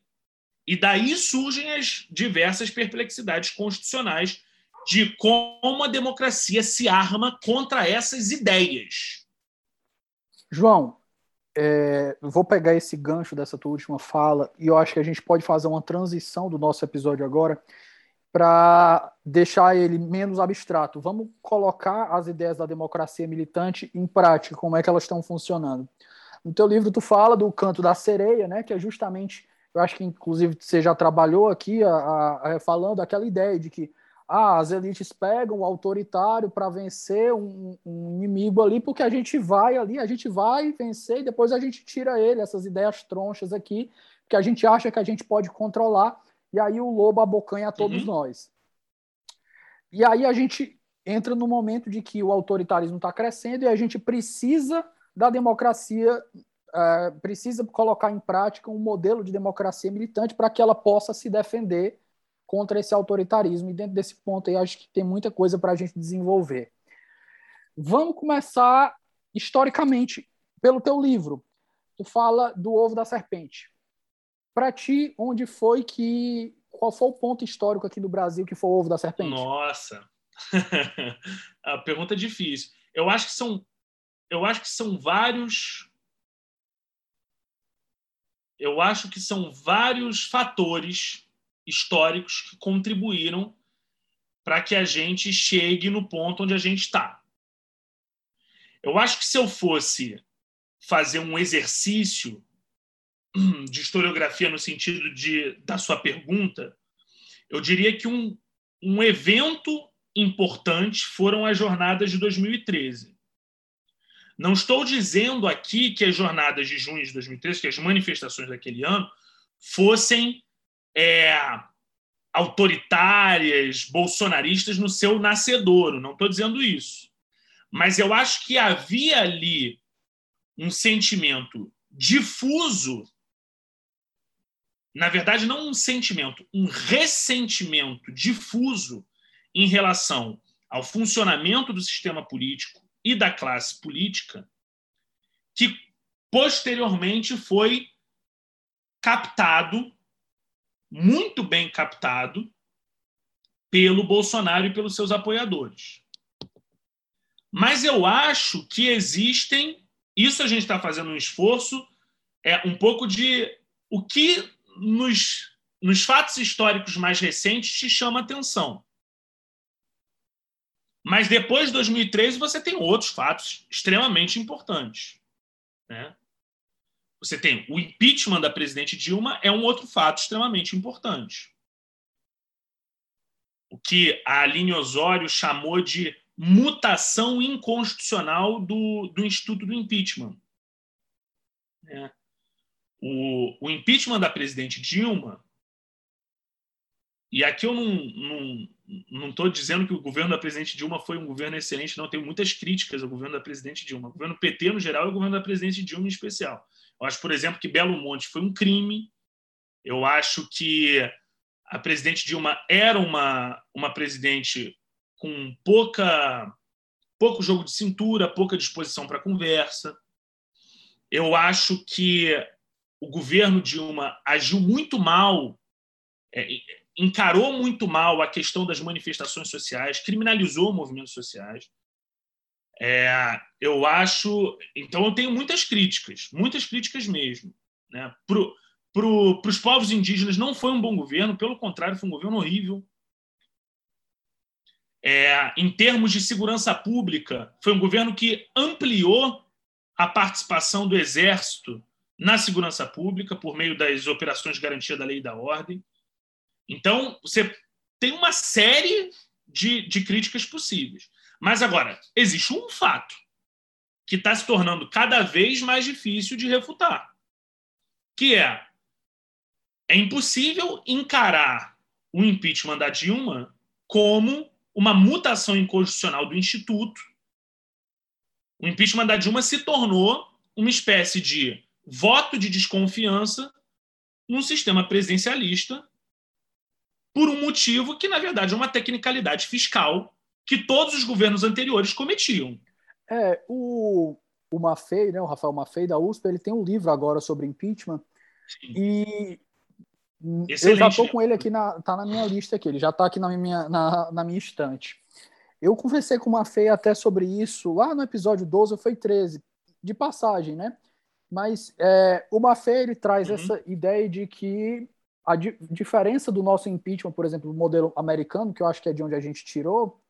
E daí surgem as diversas perplexidades constitucionais de como a democracia se arma contra essas ideias.
João, é, vou pegar esse gancho dessa tua última fala e eu acho que a gente pode fazer uma transição do nosso episódio agora para deixar ele menos abstrato. Vamos colocar as ideias da democracia militante em prática, como é que elas estão funcionando. No teu livro tu fala do canto da sereia, né, que é justamente, eu acho que inclusive você já trabalhou aqui a, a, a, falando aquela ideia de que ah, as elites pegam o autoritário para vencer um, um, inimigo ali, porque a gente vai ali, a gente vai vencer e depois a gente tira ele, essas ideias tronchas aqui, que a gente acha que a gente pode controlar, e aí o lobo abocanha a todos uhum. nós. E aí a gente entra no momento de que o autoritarismo está crescendo e a gente precisa da democracia, é, precisa colocar em prática um modelo de democracia militante para que ela possa se defender contra esse autoritarismo. E dentro desse ponto aí, acho que tem muita coisa para a gente desenvolver. Vamos começar historicamente pelo teu livro. Tu fala do ovo da serpente. Para ti, onde foi que qual foi o ponto histórico aqui do Brasil que foi o ovo da serpente?
Nossa, a pergunta é difícil. Eu acho que são, eu acho que são vários, eu acho que são vários fatores históricos que contribuíram para que a gente chegue no ponto onde a gente está. Eu acho que se eu fosse fazer um exercício de historiografia no sentido de, da sua pergunta, eu diria que um, um evento importante foram as jornadas de 2013. Não estou dizendo aqui que as jornadas de junho de 2013, que as manifestações daquele ano, fossem é, autoritárias, bolsonaristas no seu nascedouro. Não estou dizendo isso. Mas eu acho que havia ali um sentimento difuso na verdade, não um sentimento, um ressentimento difuso em relação ao funcionamento do sistema político e da classe política, que posteriormente foi captado muito bem captado pelo Bolsonaro e pelos seus apoiadores. Mas eu acho que existem, isso a gente está fazendo um esforço, é um pouco de o que nos, nos fatos históricos mais recentes te chama atenção. Mas depois de 2013 você tem outros fatos extremamente importantes. Né? Você tem o impeachment da presidente Dilma é um outro fato extremamente importante. O que a Aline Osório chamou de mutação inconstitucional do, do Instituto do Impeachment. É. O, o impeachment da presidente Dilma, e aqui eu não estou dizendo que o governo da presidente Dilma foi um governo excelente, não. Tenho muitas críticas ao governo da presidente Dilma. O governo PT, no geral, e o governo da presidente Dilma em especial. Eu acho, por exemplo, que Belo Monte foi um crime. Eu acho que a presidente Dilma era uma, uma presidente com pouca pouco jogo de cintura, pouca disposição para conversa. Eu acho que o governo Dilma agiu muito mal, é, encarou muito mal a questão das manifestações sociais, criminalizou movimentos sociais. É, eu acho. Então, eu tenho muitas críticas, muitas críticas mesmo. Né? Para pro, os povos indígenas, não foi um bom governo, pelo contrário, foi um governo horrível. É, em termos de segurança pública, foi um governo que ampliou a participação do Exército na segurança pública por meio das operações de garantia da lei e da ordem. Então, você tem uma série de, de críticas possíveis. Mas agora, existe um fato que está se tornando cada vez mais difícil de refutar, que é é impossível encarar o impeachment da Dilma como uma mutação inconstitucional do Instituto. O impeachment da Dilma se tornou uma espécie de voto de desconfiança num sistema presidencialista por um motivo que, na verdade, é uma tecnicalidade fiscal que todos os governos anteriores cometiam.
É, o, o Maffei, né, o Rafael Maffei da USP, ele tem um livro agora sobre impeachment Sim. e Excelente. eu já estou com ele aqui, na, tá na minha lista aqui, ele já está aqui na minha, na, na minha estante. Eu conversei com o Maffei até sobre isso lá no episódio 12, foi 13, de passagem, né? Mas é, o Maffei, ele traz uhum. essa ideia de que a di diferença do nosso impeachment, por exemplo, do modelo americano, que eu acho que é de onde a gente tirou,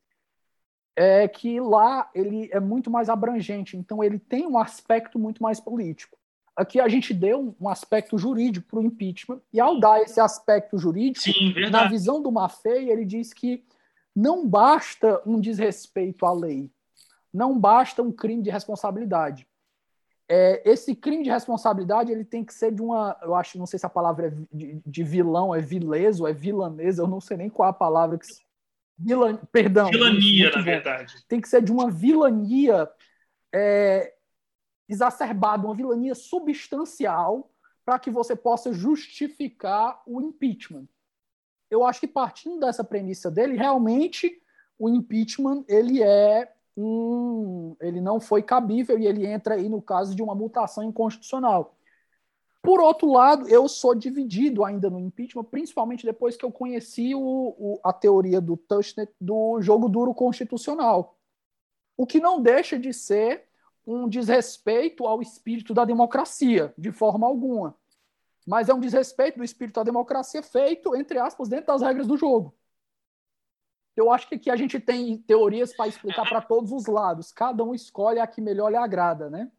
é que lá ele é muito mais abrangente, então ele tem um aspecto muito mais político. Aqui a gente deu um aspecto jurídico para o impeachment, e ao dar esse aspecto jurídico,
Sim,
na visão do Maffei, ele diz que não basta um desrespeito à lei, não basta um crime de responsabilidade. É, esse crime de responsabilidade ele tem que ser de uma, eu acho, não sei se a palavra é de, de vilão, é vileso, é vilanesa, eu não sei nem qual a palavra que Vilan, perdão.
Vilania, na verdade.
Tem que ser de uma vilania é, exacerbada, uma vilania substancial para que você possa justificar o impeachment. Eu acho que partindo dessa premissa dele, realmente o impeachment ele é um, ele não foi cabível e ele entra aí no caso de uma mutação inconstitucional. Por outro lado, eu sou dividido ainda no impeachment, principalmente depois que eu conheci o, o, a teoria do Tushnet do jogo duro constitucional. O que não deixa de ser um desrespeito ao espírito da democracia, de forma alguma. Mas é um desrespeito do espírito da democracia feito, entre aspas, dentro das regras do jogo. Eu acho que aqui a gente tem teorias para explicar para todos os lados. Cada um escolhe a que melhor lhe agrada, né?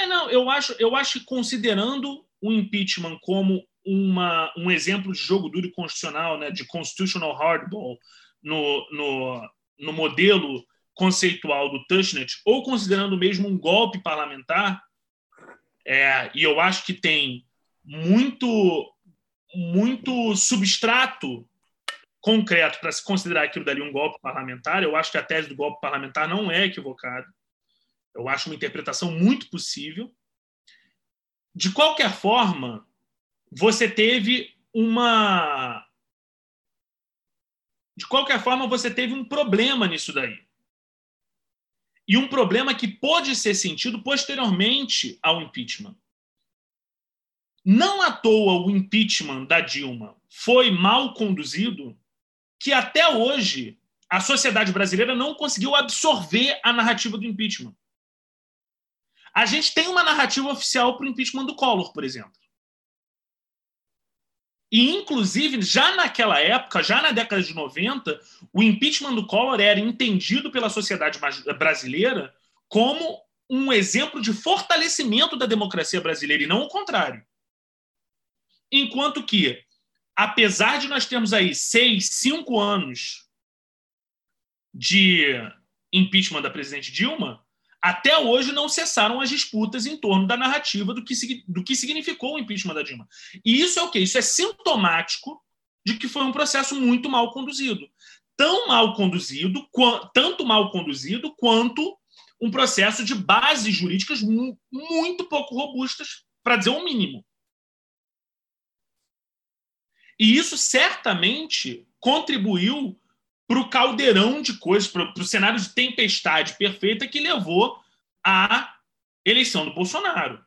É, não, eu acho, eu acho que considerando o impeachment como uma, um exemplo de jogo duro constitucional, né, de constitutional hardball no, no, no modelo conceitual do Tushnet, ou considerando mesmo um golpe parlamentar, é, e eu acho que tem muito muito substrato concreto para se considerar aquilo dali um golpe parlamentar. Eu acho que a tese do golpe parlamentar não é equivocada. Eu acho uma interpretação muito possível. De qualquer forma, você teve uma. De qualquer forma, você teve um problema nisso daí. E um problema que pode ser sentido posteriormente ao impeachment. Não à toa o impeachment da Dilma foi mal conduzido, que até hoje a sociedade brasileira não conseguiu absorver a narrativa do impeachment. A gente tem uma narrativa oficial para o impeachment do Collor, por exemplo. E, inclusive, já naquela época, já na década de 90, o impeachment do Collor era entendido pela sociedade brasileira como um exemplo de fortalecimento da democracia brasileira, e não o contrário. Enquanto que, apesar de nós termos aí seis, cinco anos de impeachment da presidente Dilma, até hoje não cessaram as disputas em torno da narrativa do que, do que significou o impeachment da Dilma. E isso é o quê? Isso é sintomático de que foi um processo muito mal conduzido. Tão mal conduzido, tanto mal conduzido, quanto um processo de bases jurídicas muito pouco robustas, para dizer o mínimo. E isso certamente contribuiu para o caldeirão de coisas, para o cenário de tempestade perfeita que levou à eleição do Bolsonaro.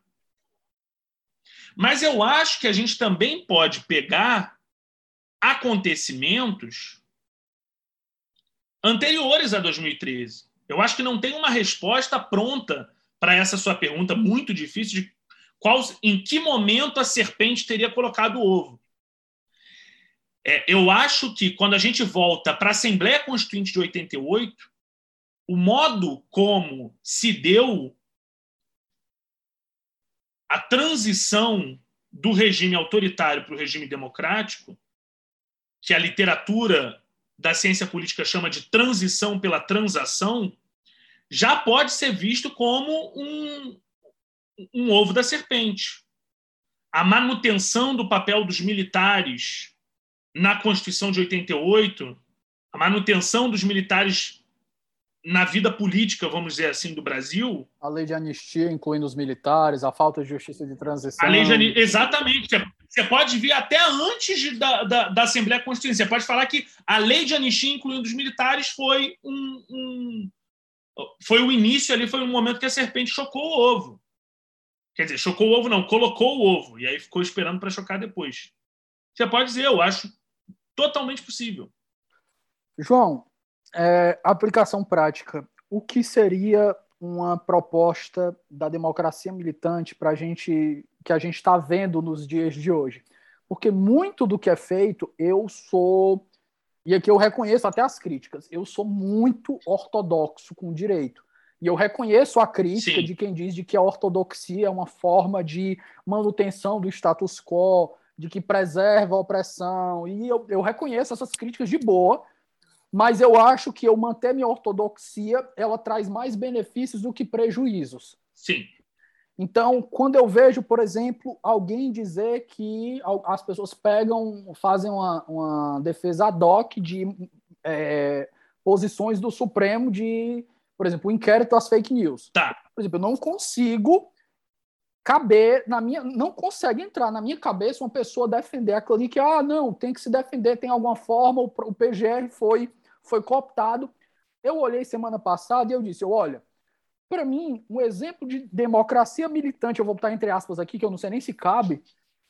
Mas eu acho que a gente também pode pegar acontecimentos anteriores a 2013. Eu acho que não tem uma resposta pronta para essa sua pergunta muito difícil de qual, em que momento a serpente teria colocado o ovo. É, eu acho que quando a gente volta para a Assembleia Constituinte de 88, o modo como se deu a transição do regime autoritário para o regime democrático, que a literatura da ciência política chama de transição pela transação, já pode ser visto como um, um ovo da serpente. A manutenção do papel dos militares na Constituição de 88, a manutenção dos militares na vida política, vamos dizer assim, do Brasil.
A lei de anistia, incluindo os militares, a falta de justiça de transição.
A lei de anistia, exatamente. Você pode vir até antes de, da, da, da, Assembleia Constituinte. Você pode falar que a lei de anistia, incluindo os militares, foi um, um, foi o início ali, foi um momento que a serpente chocou o ovo. Quer dizer, chocou o ovo, não, colocou o ovo. E aí ficou esperando para chocar depois. Você pode dizer, eu acho totalmente possível.
João, é, aplicação prática. O que seria uma proposta da democracia militante para a gente que a gente está vendo nos dias de hoje? Porque muito do que é feito, eu sou e aqui eu reconheço até as críticas. Eu sou muito ortodoxo com o direito. E eu reconheço a crítica Sim. de quem diz de que a ortodoxia é uma forma de manutenção do status quo, de que preserva a opressão. E eu, eu reconheço essas críticas de boa, mas eu acho que eu manter minha ortodoxia, ela traz mais benefícios do que prejuízos.
Sim.
Então, quando eu vejo, por exemplo, alguém dizer que as pessoas pegam, fazem uma, uma defesa ad hoc de é, posições do Supremo de, por exemplo, o inquérito às fake news.
Tá.
Por exemplo, eu não consigo caber na minha, não consegue entrar na minha cabeça uma pessoa defender aquilo ali que ah, não, tem que se defender, tem alguma forma, o, o PGR foi foi cooptado. Eu olhei semana passada e eu disse, olha, para mim, um exemplo de democracia militante, eu vou botar entre aspas aqui, que eu não sei nem se cabe,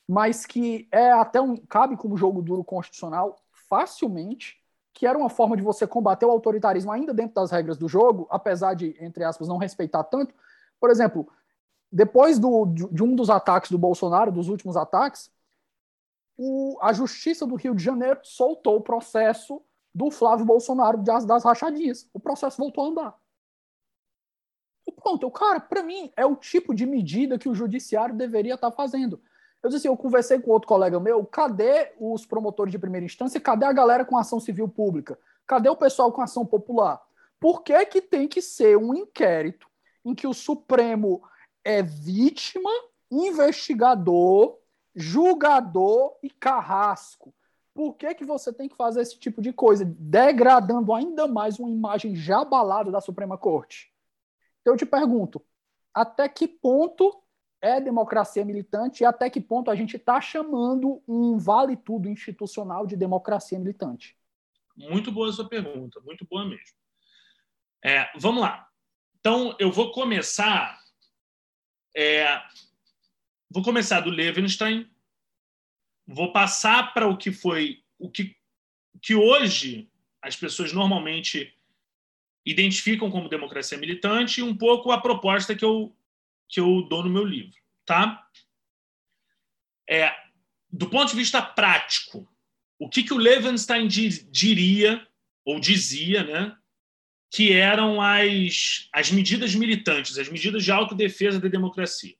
mas que é até um cabe como jogo duro constitucional facilmente, que era uma forma de você combater o autoritarismo ainda dentro das regras do jogo, apesar de, entre aspas, não respeitar tanto. Por exemplo, depois do, de um dos ataques do Bolsonaro, dos últimos ataques, o, a Justiça do Rio de Janeiro soltou o processo do Flávio Bolsonaro das, das rachadinhas. O processo voltou a andar. E pronto, o cara, para mim, é o tipo de medida que o judiciário deveria estar tá fazendo. Eu disse assim, eu conversei com outro colega meu, cadê os promotores de primeira instância? Cadê a galera com ação civil pública? Cadê o pessoal com ação popular? Por que, que tem que ser um inquérito em que o Supremo é vítima, investigador, julgador e carrasco? Por que, que você tem que fazer esse tipo de coisa, degradando ainda mais uma imagem já abalada da Suprema Corte? Então eu te pergunto, até que ponto é democracia militante e até que ponto a gente está chamando um vale tudo institucional de democracia militante?
Muito boa sua pergunta, muito boa mesmo. É, vamos lá. Então eu vou começar. É, vou começar do Levenstein, vou passar para o que foi o que, que hoje as pessoas normalmente identificam como democracia militante e um pouco a proposta que eu, que eu dou no meu livro. Tá? É, do ponto de vista prático, o que, que o Levenstein diria, ou dizia, né, que eram as, as medidas militantes, as medidas de autodefesa da democracia.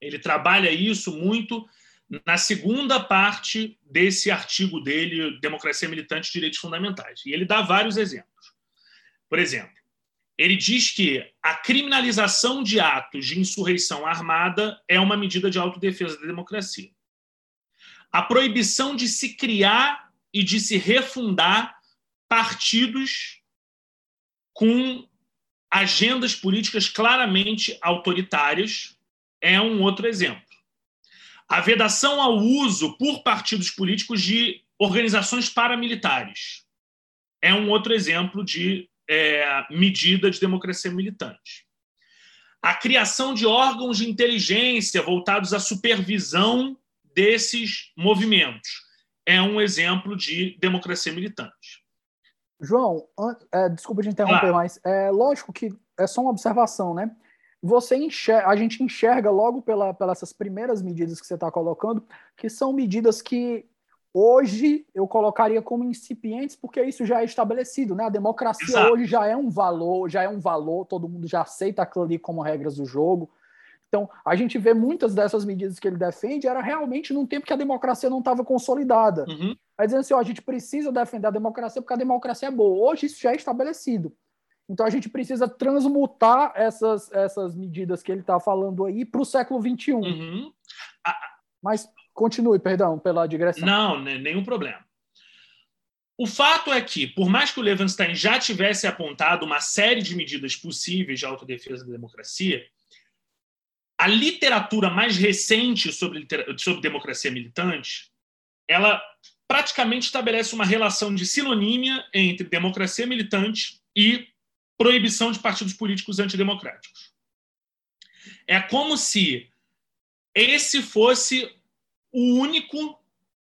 Ele trabalha isso muito na segunda parte desse artigo dele, Democracia Militante e Direitos Fundamentais. E ele dá vários exemplos. Por exemplo, ele diz que a criminalização de atos de insurreição armada é uma medida de autodefesa da democracia. A proibição de se criar e de se refundar partidos com agendas políticas claramente autoritárias é um outro exemplo. A vedação ao uso por partidos políticos de organizações paramilitares é um outro exemplo de é, medida de democracia militante. A criação de órgãos de inteligência voltados à supervisão desses movimentos é um exemplo de democracia militante.
João, é, desculpa te interromper, claro. mas é lógico que é só uma observação, né? Você enxerga, a gente enxerga logo pela, pelas essas primeiras medidas que você está colocando, que são medidas que Hoje eu colocaria como incipientes, porque isso já é estabelecido, né? A democracia Exato. hoje já é um valor, já é um valor, todo mundo já aceita aquilo ali como regras do jogo. Então, a gente vê muitas dessas medidas que ele defende, era realmente num tempo que a democracia não estava consolidada. Uhum. Aí dizendo assim, ó, a gente precisa defender a democracia porque a democracia é boa. Hoje isso já é estabelecido. Então a gente precisa transmutar essas, essas medidas que ele está falando aí para o século XXI. Uhum. A... Mas Continue, perdão, pela digressão.
Não, nenhum problema. O fato é que, por mais que o Levenstein já tivesse apontado uma série de medidas possíveis de autodefesa da democracia, a literatura mais recente sobre, sobre democracia militante, ela praticamente estabelece uma relação de sinonímia entre democracia militante e proibição de partidos políticos antidemocráticos. É como se esse fosse o único,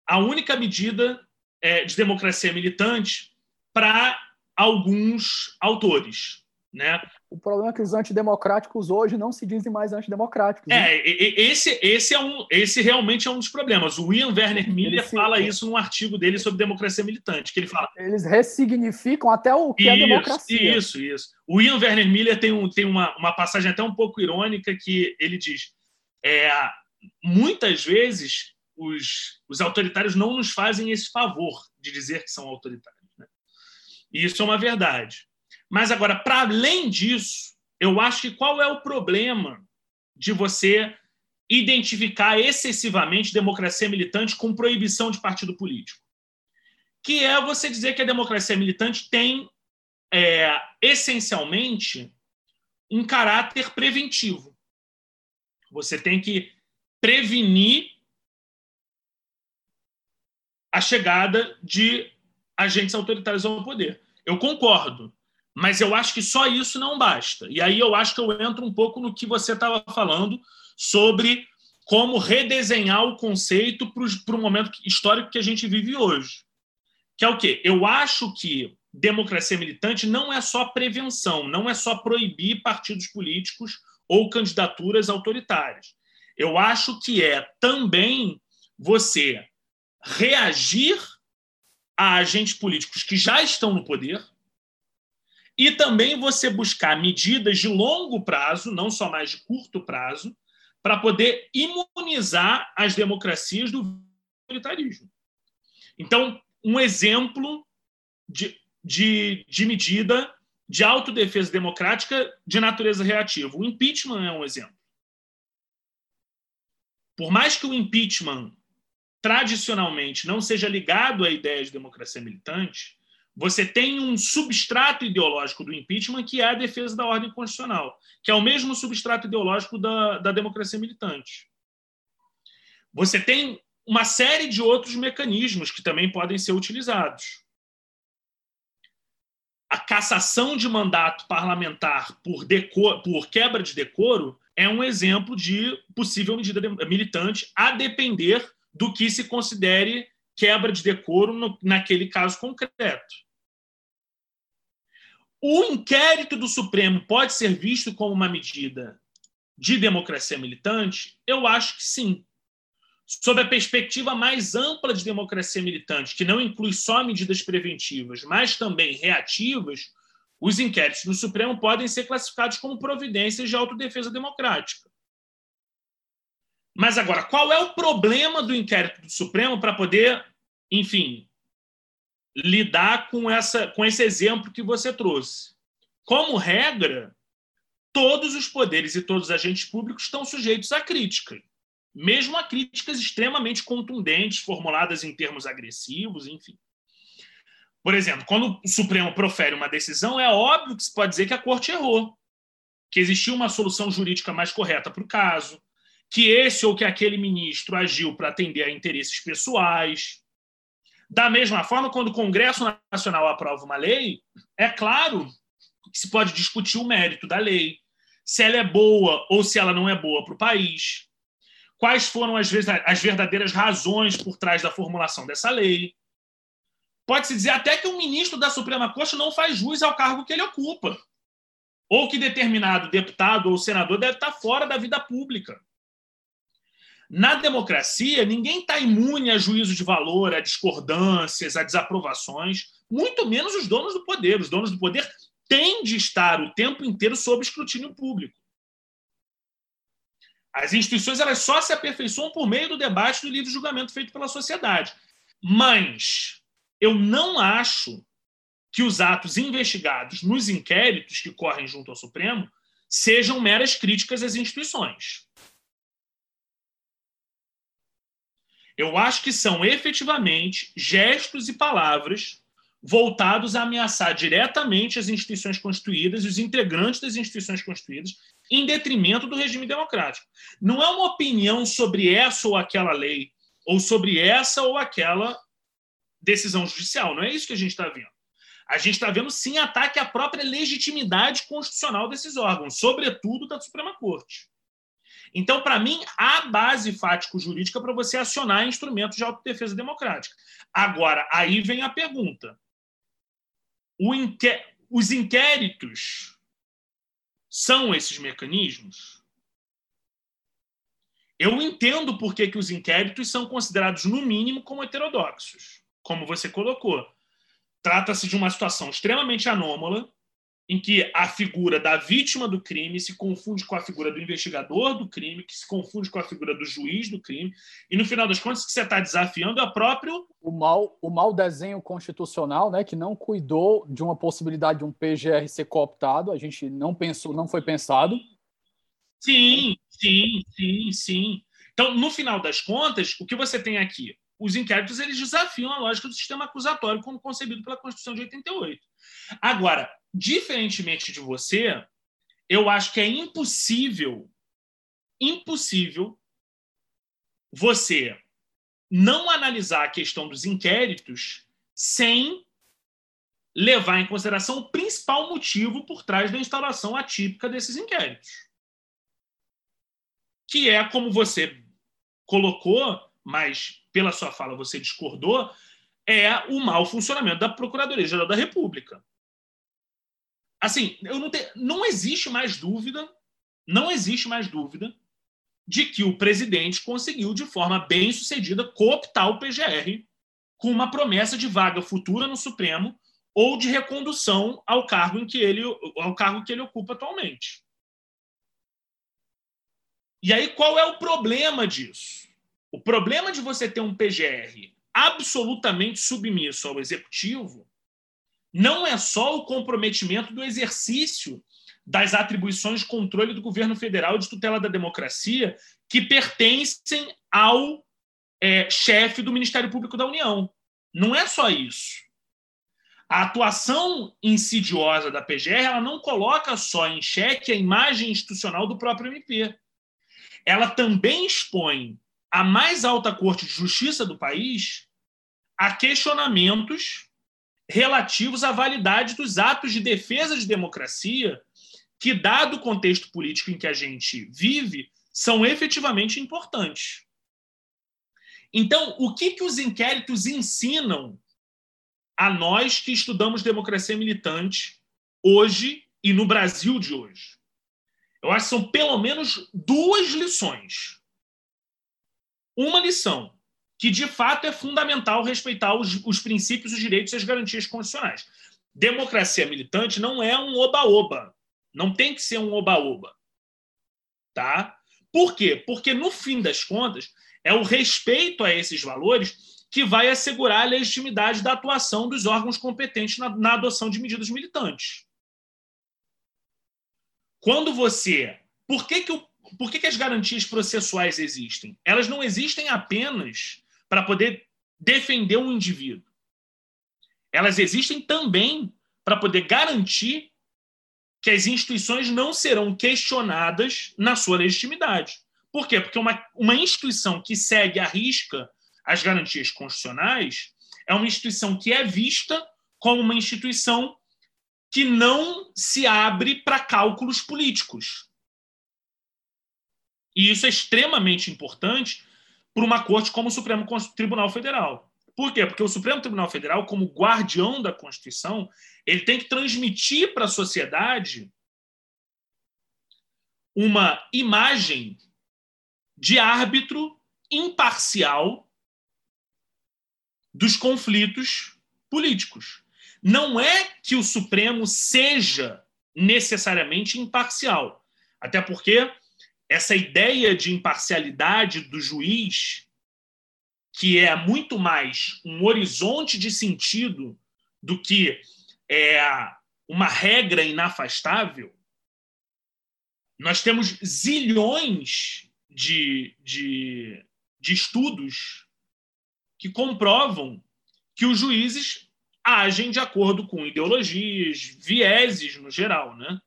a única medida é, de democracia militante para alguns autores. Né?
O problema é que os antidemocráticos hoje não se dizem mais antidemocráticos.
É, né? esse, esse, é um, esse realmente é um dos problemas. O Ian Werner Miller se... fala isso num artigo dele sobre democracia militante, que ele fala.
Eles ressignificam até o que é isso, é democracia.
Isso, isso. O Ian Werner Miller tem, um, tem uma, uma passagem até um pouco irônica que ele diz: é, muitas vezes os, os autoritários não nos fazem esse favor de dizer que são autoritários. Né? E isso é uma verdade. Mas agora, para além disso, eu acho que qual é o problema de você identificar excessivamente democracia militante com proibição de partido político? Que é você dizer que a democracia militante tem, é, essencialmente, um caráter preventivo. Você tem que prevenir a chegada de agentes autoritários ao poder. Eu concordo, mas eu acho que só isso não basta. E aí eu acho que eu entro um pouco no que você estava falando sobre como redesenhar o conceito para o momento histórico que a gente vive hoje. Que é o quê? Eu acho que democracia militante não é só prevenção, não é só proibir partidos políticos ou candidaturas autoritárias. Eu acho que é também você reagir a agentes políticos que já estão no poder e também você buscar medidas de longo prazo, não só mais de curto prazo, para poder imunizar as democracias do autoritarismo. Então, um exemplo de, de, de medida de autodefesa democrática de natureza reativa. O impeachment é um exemplo. Por mais que o impeachment tradicionalmente não seja ligado à ideia de democracia militante, você tem um substrato ideológico do impeachment que é a defesa da ordem constitucional, que é o mesmo substrato ideológico da, da democracia militante. Você tem uma série de outros mecanismos que também podem ser utilizados. A cassação de mandato parlamentar por, por quebra de decoro é um exemplo de possível medida militante, a depender do que se considere quebra de decoro no, naquele caso concreto. O inquérito do Supremo pode ser visto como uma medida de democracia militante? Eu acho que sim. Sob a perspectiva mais ampla de democracia militante, que não inclui só medidas preventivas, mas também reativas, os inquéritos do Supremo podem ser classificados como providências de autodefesa democrática. Mas agora, qual é o problema do inquérito do Supremo para poder, enfim, lidar com, essa, com esse exemplo que você trouxe? Como regra, todos os poderes e todos os agentes públicos estão sujeitos à crítica, mesmo a críticas extremamente contundentes, formuladas em termos agressivos, enfim. Por exemplo, quando o Supremo profere uma decisão, é óbvio que se pode dizer que a corte errou, que existiu uma solução jurídica mais correta para o caso, que esse ou que aquele ministro agiu para atender a interesses pessoais. Da mesma forma, quando o Congresso Nacional aprova uma lei, é claro que se pode discutir o mérito da lei, se ela é boa ou se ela não é boa para o país, quais foram as, as verdadeiras razões por trás da formulação dessa lei. Pode-se dizer até que um ministro da Suprema Corte não faz jus ao cargo que ele ocupa, ou que determinado deputado ou senador deve estar fora da vida pública. Na democracia, ninguém está imune a juízo de valor, a discordâncias, a desaprovações, muito menos os donos do poder. Os donos do poder têm de estar o tempo inteiro sob escrutínio público. As instituições elas só se aperfeiçoam por meio do debate do livre julgamento feito pela sociedade. Mas eu não acho que os atos investigados nos inquéritos que correm junto ao Supremo sejam meras críticas às instituições. Eu acho que são efetivamente gestos e palavras voltados a ameaçar diretamente as instituições constituídas e os integrantes das instituições constituídas, em detrimento do regime democrático. Não é uma opinião sobre essa ou aquela lei, ou sobre essa ou aquela decisão judicial. Não é isso que a gente está vendo. A gente está vendo, sim, ataque à própria legitimidade constitucional desses órgãos, sobretudo da Suprema Corte. Então, para mim, há base fático-jurídica para você acionar instrumentos de autodefesa democrática. Agora, aí vem a pergunta. Inqué... Os inquéritos são esses mecanismos? Eu entendo por que, que os inquéritos são considerados, no mínimo, como heterodoxos, como você colocou. Trata-se de uma situação extremamente anômala, em que a figura da vítima do crime se confunde com a figura do investigador do crime, que se confunde com a figura do juiz do crime, e no final das contas, o que você está desafiando é próprio.
O mau, o mau desenho constitucional, né, que não cuidou de uma possibilidade de um PGR ser cooptado, a gente não pensou, não foi pensado.
Sim, sim, sim, sim. Então, no final das contas, o que você tem aqui? Os inquéritos eles desafiam a lógica do sistema acusatório como concebido pela Constituição de 88. Agora, diferentemente de você, eu acho que é impossível, impossível você não analisar a questão dos inquéritos sem levar em consideração o principal motivo por trás da instalação atípica desses inquéritos. Que é, como você colocou, mas pela sua fala você discordou, é o mau funcionamento da Procuradoria-Geral da República assim, eu não, te, não existe mais dúvida, não existe mais dúvida de que o presidente conseguiu, de forma bem sucedida, cooptar o PGR com uma promessa de vaga futura no Supremo ou de recondução ao cargo em que ele ao cargo que ele ocupa atualmente. E aí qual é o problema disso? O problema de você ter um PGR absolutamente submisso ao executivo não é só o comprometimento do exercício das atribuições de controle do governo federal de tutela da democracia que pertencem ao é, chefe do Ministério Público da União. Não é só isso. A atuação insidiosa da PGR ela não coloca só em xeque a imagem institucional do próprio MP. Ela também expõe a mais alta corte de justiça do país a questionamentos relativos à validade dos atos de defesa de democracia que, dado o contexto político em que a gente vive, são efetivamente importantes. Então, o que, que os inquéritos ensinam a nós que estudamos democracia militante hoje e no Brasil de hoje? Eu acho que são pelo menos duas lições. Uma lição que de fato é fundamental respeitar os, os princípios, os direitos e as garantias constitucionais. Democracia militante não é um oba-oba. Não tem que ser um oba-oba. Tá? Por quê? Porque, no fim das contas, é o respeito a esses valores que vai assegurar a legitimidade da atuação dos órgãos competentes na, na adoção de medidas militantes. Quando você. Por que, que, o, por que, que as garantias processuais existem? Elas não existem apenas para poder defender um indivíduo. Elas existem também para poder garantir que as instituições não serão questionadas na sua legitimidade. Por quê? Porque uma, uma instituição que segue à risca as garantias constitucionais é uma instituição que é vista como uma instituição que não se abre para cálculos políticos. E isso é extremamente importante por uma corte como o Supremo Tribunal Federal. Por quê? Porque o Supremo Tribunal Federal, como guardião da Constituição, ele tem que transmitir para a sociedade uma imagem de árbitro imparcial dos conflitos políticos. Não é que o Supremo seja necessariamente imparcial, até porque essa ideia de imparcialidade do juiz, que é muito mais um horizonte de sentido do que é uma regra inafastável, nós temos zilhões de, de, de estudos que comprovam que os juízes agem de acordo com ideologias, vieses no geral, né?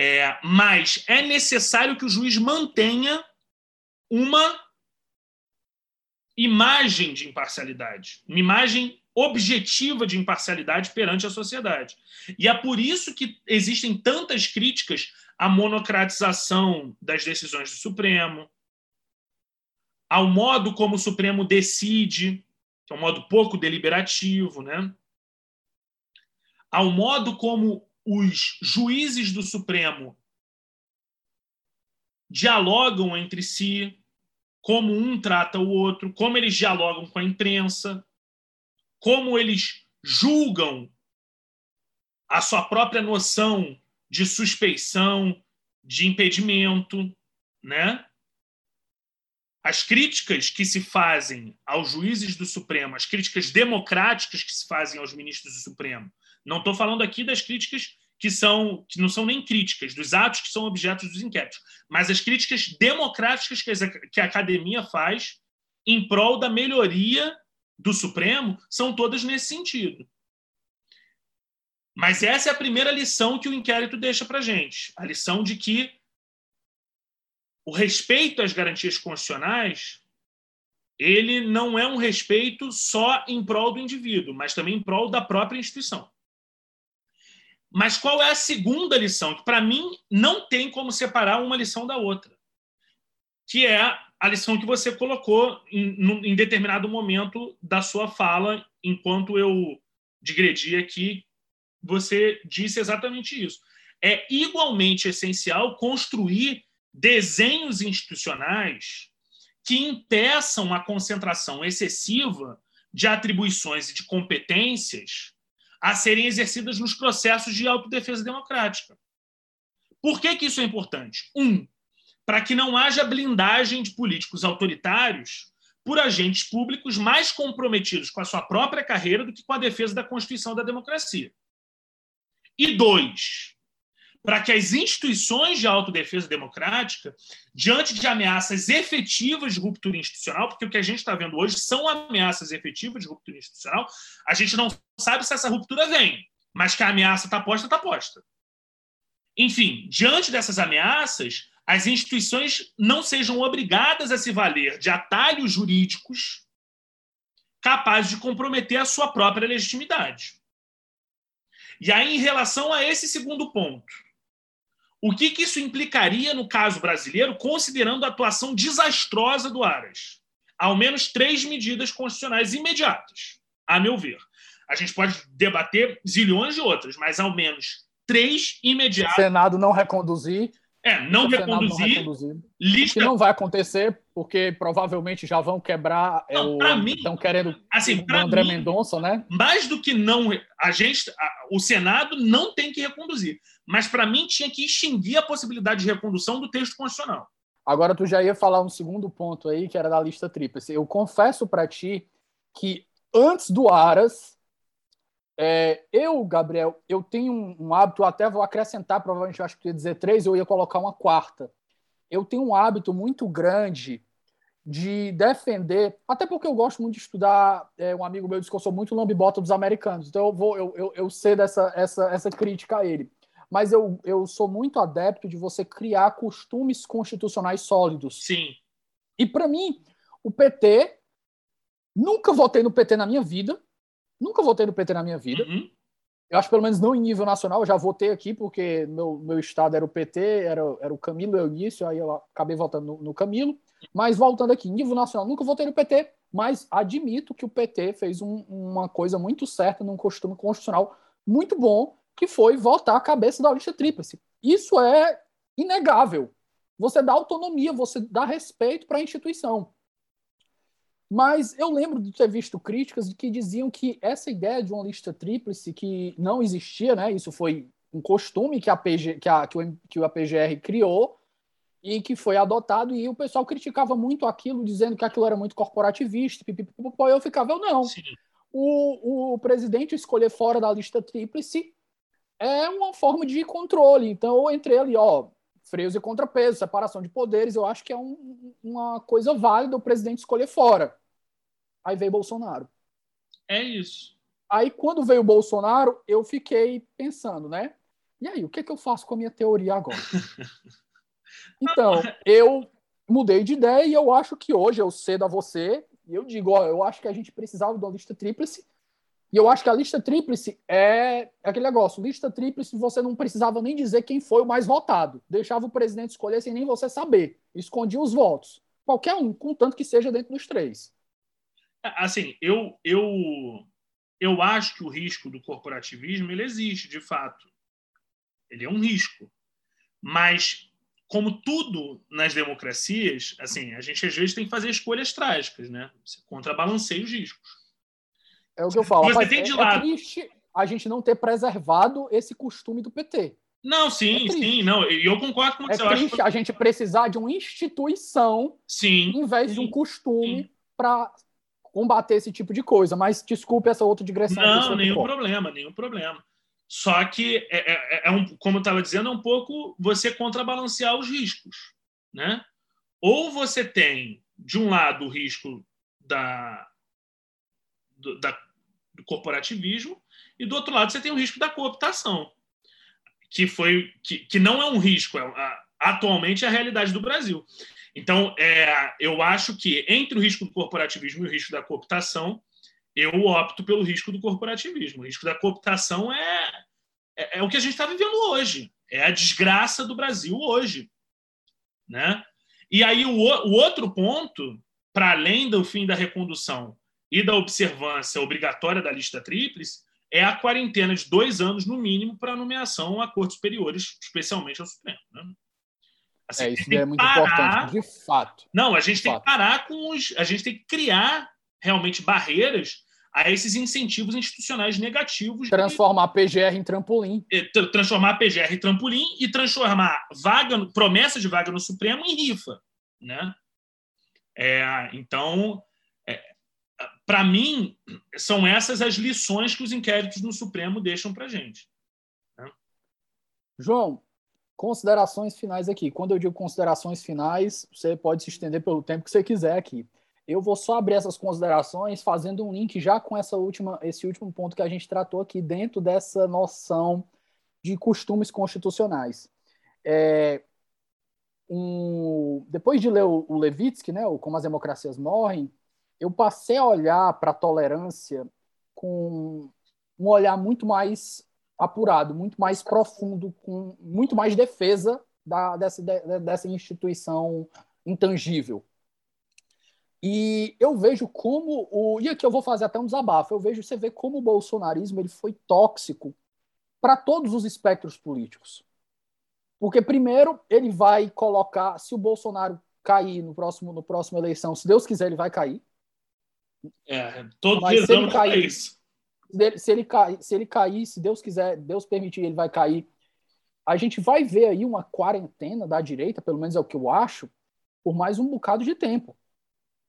É, mas é necessário que o juiz mantenha uma imagem de imparcialidade, uma imagem objetiva de imparcialidade perante a sociedade. E é por isso que existem tantas críticas à monocratização das decisões do Supremo, ao modo como o Supremo decide, que é um modo pouco deliberativo, né? ao modo como os juízes do Supremo dialogam entre si, como um trata o outro, como eles dialogam com a imprensa, como eles julgam a sua própria noção de suspeição, de impedimento, né? As críticas que se fazem aos juízes do Supremo, as críticas democráticas que se fazem aos ministros do Supremo, não estou falando aqui das críticas que são que não são nem críticas dos atos que são objetos dos inquéritos, mas as críticas democráticas que a academia faz em prol da melhoria do Supremo são todas nesse sentido. Mas essa é a primeira lição que o inquérito deixa para gente, a lição de que o respeito às garantias constitucionais ele não é um respeito só em prol do indivíduo, mas também em prol da própria instituição. Mas qual é a segunda lição? Que, para mim, não tem como separar uma lição da outra, que é a lição que você colocou em, em determinado momento da sua fala, enquanto eu digredi aqui, você disse exatamente isso. É igualmente essencial construir desenhos institucionais que impeçam a concentração excessiva de atribuições e de competências a serem exercidas nos processos de autodefesa democrática. Por que, que isso é importante? Um, para que não haja blindagem de políticos autoritários por agentes públicos mais comprometidos com a sua própria carreira do que com a defesa da Constituição da democracia. E dois, para que as instituições de autodefesa democrática, diante de ameaças efetivas de ruptura institucional, porque o que a gente está vendo hoje são ameaças efetivas de ruptura institucional, a gente não sabe se essa ruptura vem, mas que a ameaça está posta, está posta. Enfim, diante dessas ameaças, as instituições não sejam obrigadas a se valer de atalhos jurídicos capazes de comprometer a sua própria legitimidade. E aí, em relação a esse segundo ponto, o que, que isso implicaria no caso brasileiro, considerando a atuação desastrosa do Aras? Ao menos três medidas constitucionais imediatas, a meu ver. A gente pode debater zilhões de outras, mas ao menos três imediatas.
Se o Senado não reconduzir.
É, não reconduzir.
Não lista... Que não vai acontecer, porque provavelmente já vão quebrar. É, não, o... mim, Estão querendo
assim,
o André Mendonça, né?
Mais do que não. A gente, a, o Senado não tem que reconduzir. Mas, para mim, tinha que extinguir a possibilidade de recondução do texto constitucional.
Agora, tu já ia falar um segundo ponto aí, que era da lista tríplice. Eu confesso para ti que antes do Aras, é, eu, Gabriel, eu tenho um, um, hábito, até vou acrescentar, provavelmente eu acho que ia dizer três, eu ia colocar uma quarta. Eu tenho um hábito muito grande de defender, até porque eu gosto muito de estudar, é, um amigo meu disse que eu sou muito lambibota dos americanos, então eu vou, eu, eu, eu sei dessa essa, essa crítica a ele. Mas eu, eu sou muito adepto de você criar costumes constitucionais sólidos.
Sim.
E para mim, o PT, nunca votei no PT na minha vida, Nunca votei no PT na minha vida. Uhum. Eu acho pelo menos não em nível nacional. Eu já votei aqui porque meu, meu estado era o PT, era, era o Camilo Eunício, aí eu acabei votando no, no Camilo. Mas voltando aqui, nível nacional, nunca votei no PT, mas admito que o PT fez um, uma coisa muito certa num costume constitucional muito bom, que foi votar a cabeça da lista tríplice. Isso é inegável. Você dá autonomia, você dá respeito para a instituição. Mas eu lembro de ter visto críticas que diziam que essa ideia de uma lista tríplice que não existia, né? Isso foi um costume que a, PG, que a, que o, que o APGR criou e que foi adotado e o pessoal criticava muito aquilo, dizendo que aquilo era muito corporativista. Pipipipopó, eu ficava, eu não. O, o presidente escolher fora da lista tríplice é uma forma de controle. Então, eu entrei ali, ó, freios e contrapesos, separação de poderes, eu acho que é um, uma coisa válida o presidente escolher fora. Aí veio Bolsonaro.
É isso.
Aí, quando veio o Bolsonaro, eu fiquei pensando, né? E aí, o que, é que eu faço com a minha teoria agora? então, eu mudei de ideia e eu acho que hoje eu cedo a você e eu digo, ó, eu acho que a gente precisava de uma lista tríplice e eu acho que a lista tríplice é aquele negócio. Lista tríplice, você não precisava nem dizer quem foi o mais votado. Deixava o presidente escolher sem nem você saber. Escondia os votos. Qualquer um, contanto que seja dentro dos três.
Assim, eu, eu, eu acho que o risco do corporativismo ele existe, de fato. Ele é um risco. Mas, como tudo nas democracias, assim, a gente às vezes tem que fazer escolhas trágicas, né? Você contrabalanceia os riscos.
É o que eu falo.
Você tem de
é,
lado.
É triste a gente não ter preservado esse costume do PT.
Não, sim, é sim, não. E eu concordo com
você. É triste acho... a gente precisar de uma instituição
sim,
em vez
sim,
de um costume para combater esse tipo de coisa. Mas desculpe essa outra digressão.
Não, nenhum problema, nenhum problema. Só que é, é, é um, como eu estava dizendo, é um pouco você contrabalancear os riscos, né? Ou você tem de um lado o risco da, do, da, corporativismo e do outro lado você tem o risco da cooptação que foi que, que não é um risco, é, atualmente é a realidade do Brasil. Então, é, eu acho que entre o risco do corporativismo e o risco da cooptação, eu opto pelo risco do corporativismo. O risco da cooptação é, é, é o que a gente está vivendo hoje. É a desgraça do Brasil hoje. Né? E aí, o, o outro ponto, para além do fim da recondução e da observância obrigatória da lista tríplice, é a quarentena de dois anos, no mínimo, para nomeação a cortes superiores, especialmente ao Supremo. Né?
Assim, é, isso é muito parar... importante, de fato.
Não, a gente tem fato. que parar com os. A gente tem que criar realmente barreiras a esses incentivos institucionais negativos.
Transformar a PGR em trampolim.
Transformar a PGR em trampolim e transformar vaga, promessa de vaga no Supremo em rifa. Né? É, então, para mim, são essas as lições que os inquéritos no Supremo deixam para a gente. Né?
João, considerações finais aqui. Quando eu digo considerações finais, você pode se estender pelo tempo que você quiser aqui. Eu vou só abrir essas considerações fazendo um link já com essa última, esse último ponto que a gente tratou aqui dentro dessa noção de costumes constitucionais. É, um, depois de ler o, o Levitsky, né, o Como as Democracias Morrem, eu passei a olhar para a tolerância com um olhar muito mais apurado, muito mais profundo, com muito mais defesa da, dessa, dessa instituição intangível. E eu vejo como o e aqui eu vou fazer até um desabafo. Eu vejo você vê como o bolsonarismo ele foi tóxico para todos os espectros políticos. Porque primeiro ele vai colocar se o Bolsonaro cair no próximo no próximo eleição, se Deus quiser ele vai cair.
É, todo Mas se ele cair, isso.
Se ele, cair, se ele cair, se Deus quiser, Deus permitir, ele vai cair. A gente vai ver aí uma quarentena da direita, pelo menos é o que eu acho, por mais um bocado de tempo.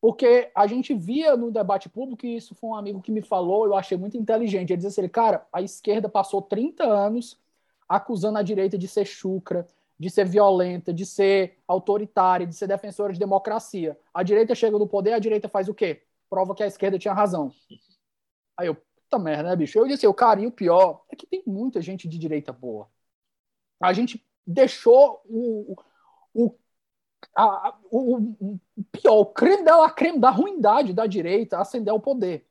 Porque a gente via no debate público, e isso foi um amigo que me falou, eu achei muito inteligente. Ele dizia assim: cara, a esquerda passou 30 anos acusando a direita de ser chucra, de ser violenta, de ser autoritária, de ser defensora de democracia. A direita chega no poder, a direita faz o quê? Prova que a esquerda tinha razão. Aí eu, puta merda, né, bicho? Eu disse, o cara, e o pior é que tem muita gente de direita boa. A gente deixou o, o, a, o, o pior, o creme da, creme da ruindade da direita acender o poder.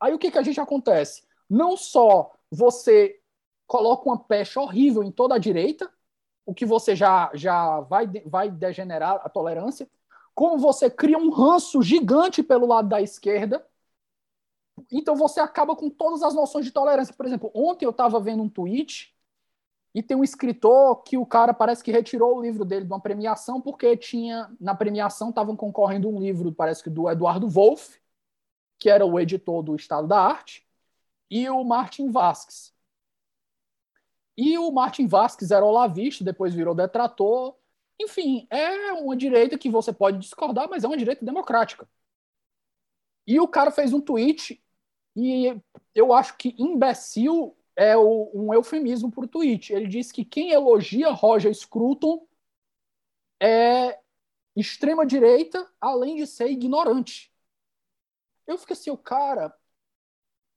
Aí o que, que a gente acontece? Não só você coloca uma pecha horrível em toda a direita, o que você já, já vai, vai degenerar a tolerância, como você cria um ranço gigante pelo lado da esquerda, então você acaba com todas as noções de tolerância. Por exemplo, ontem eu estava vendo um tweet e tem um escritor que o cara parece que retirou o livro dele de uma premiação porque tinha na premiação estavam concorrendo um livro, parece que do Eduardo Wolff, que era o editor do Estado da Arte, e o Martin Vasques. E o Martin Vasques era olavista, depois virou detrator, enfim, é uma direita que você pode discordar, mas é uma direita democrática. E o cara fez um tweet, e eu acho que imbecil é um eufemismo para o tweet. Ele disse que quem elogia Roger Scruton é extrema-direita, além de ser ignorante. Eu fico assim, o cara,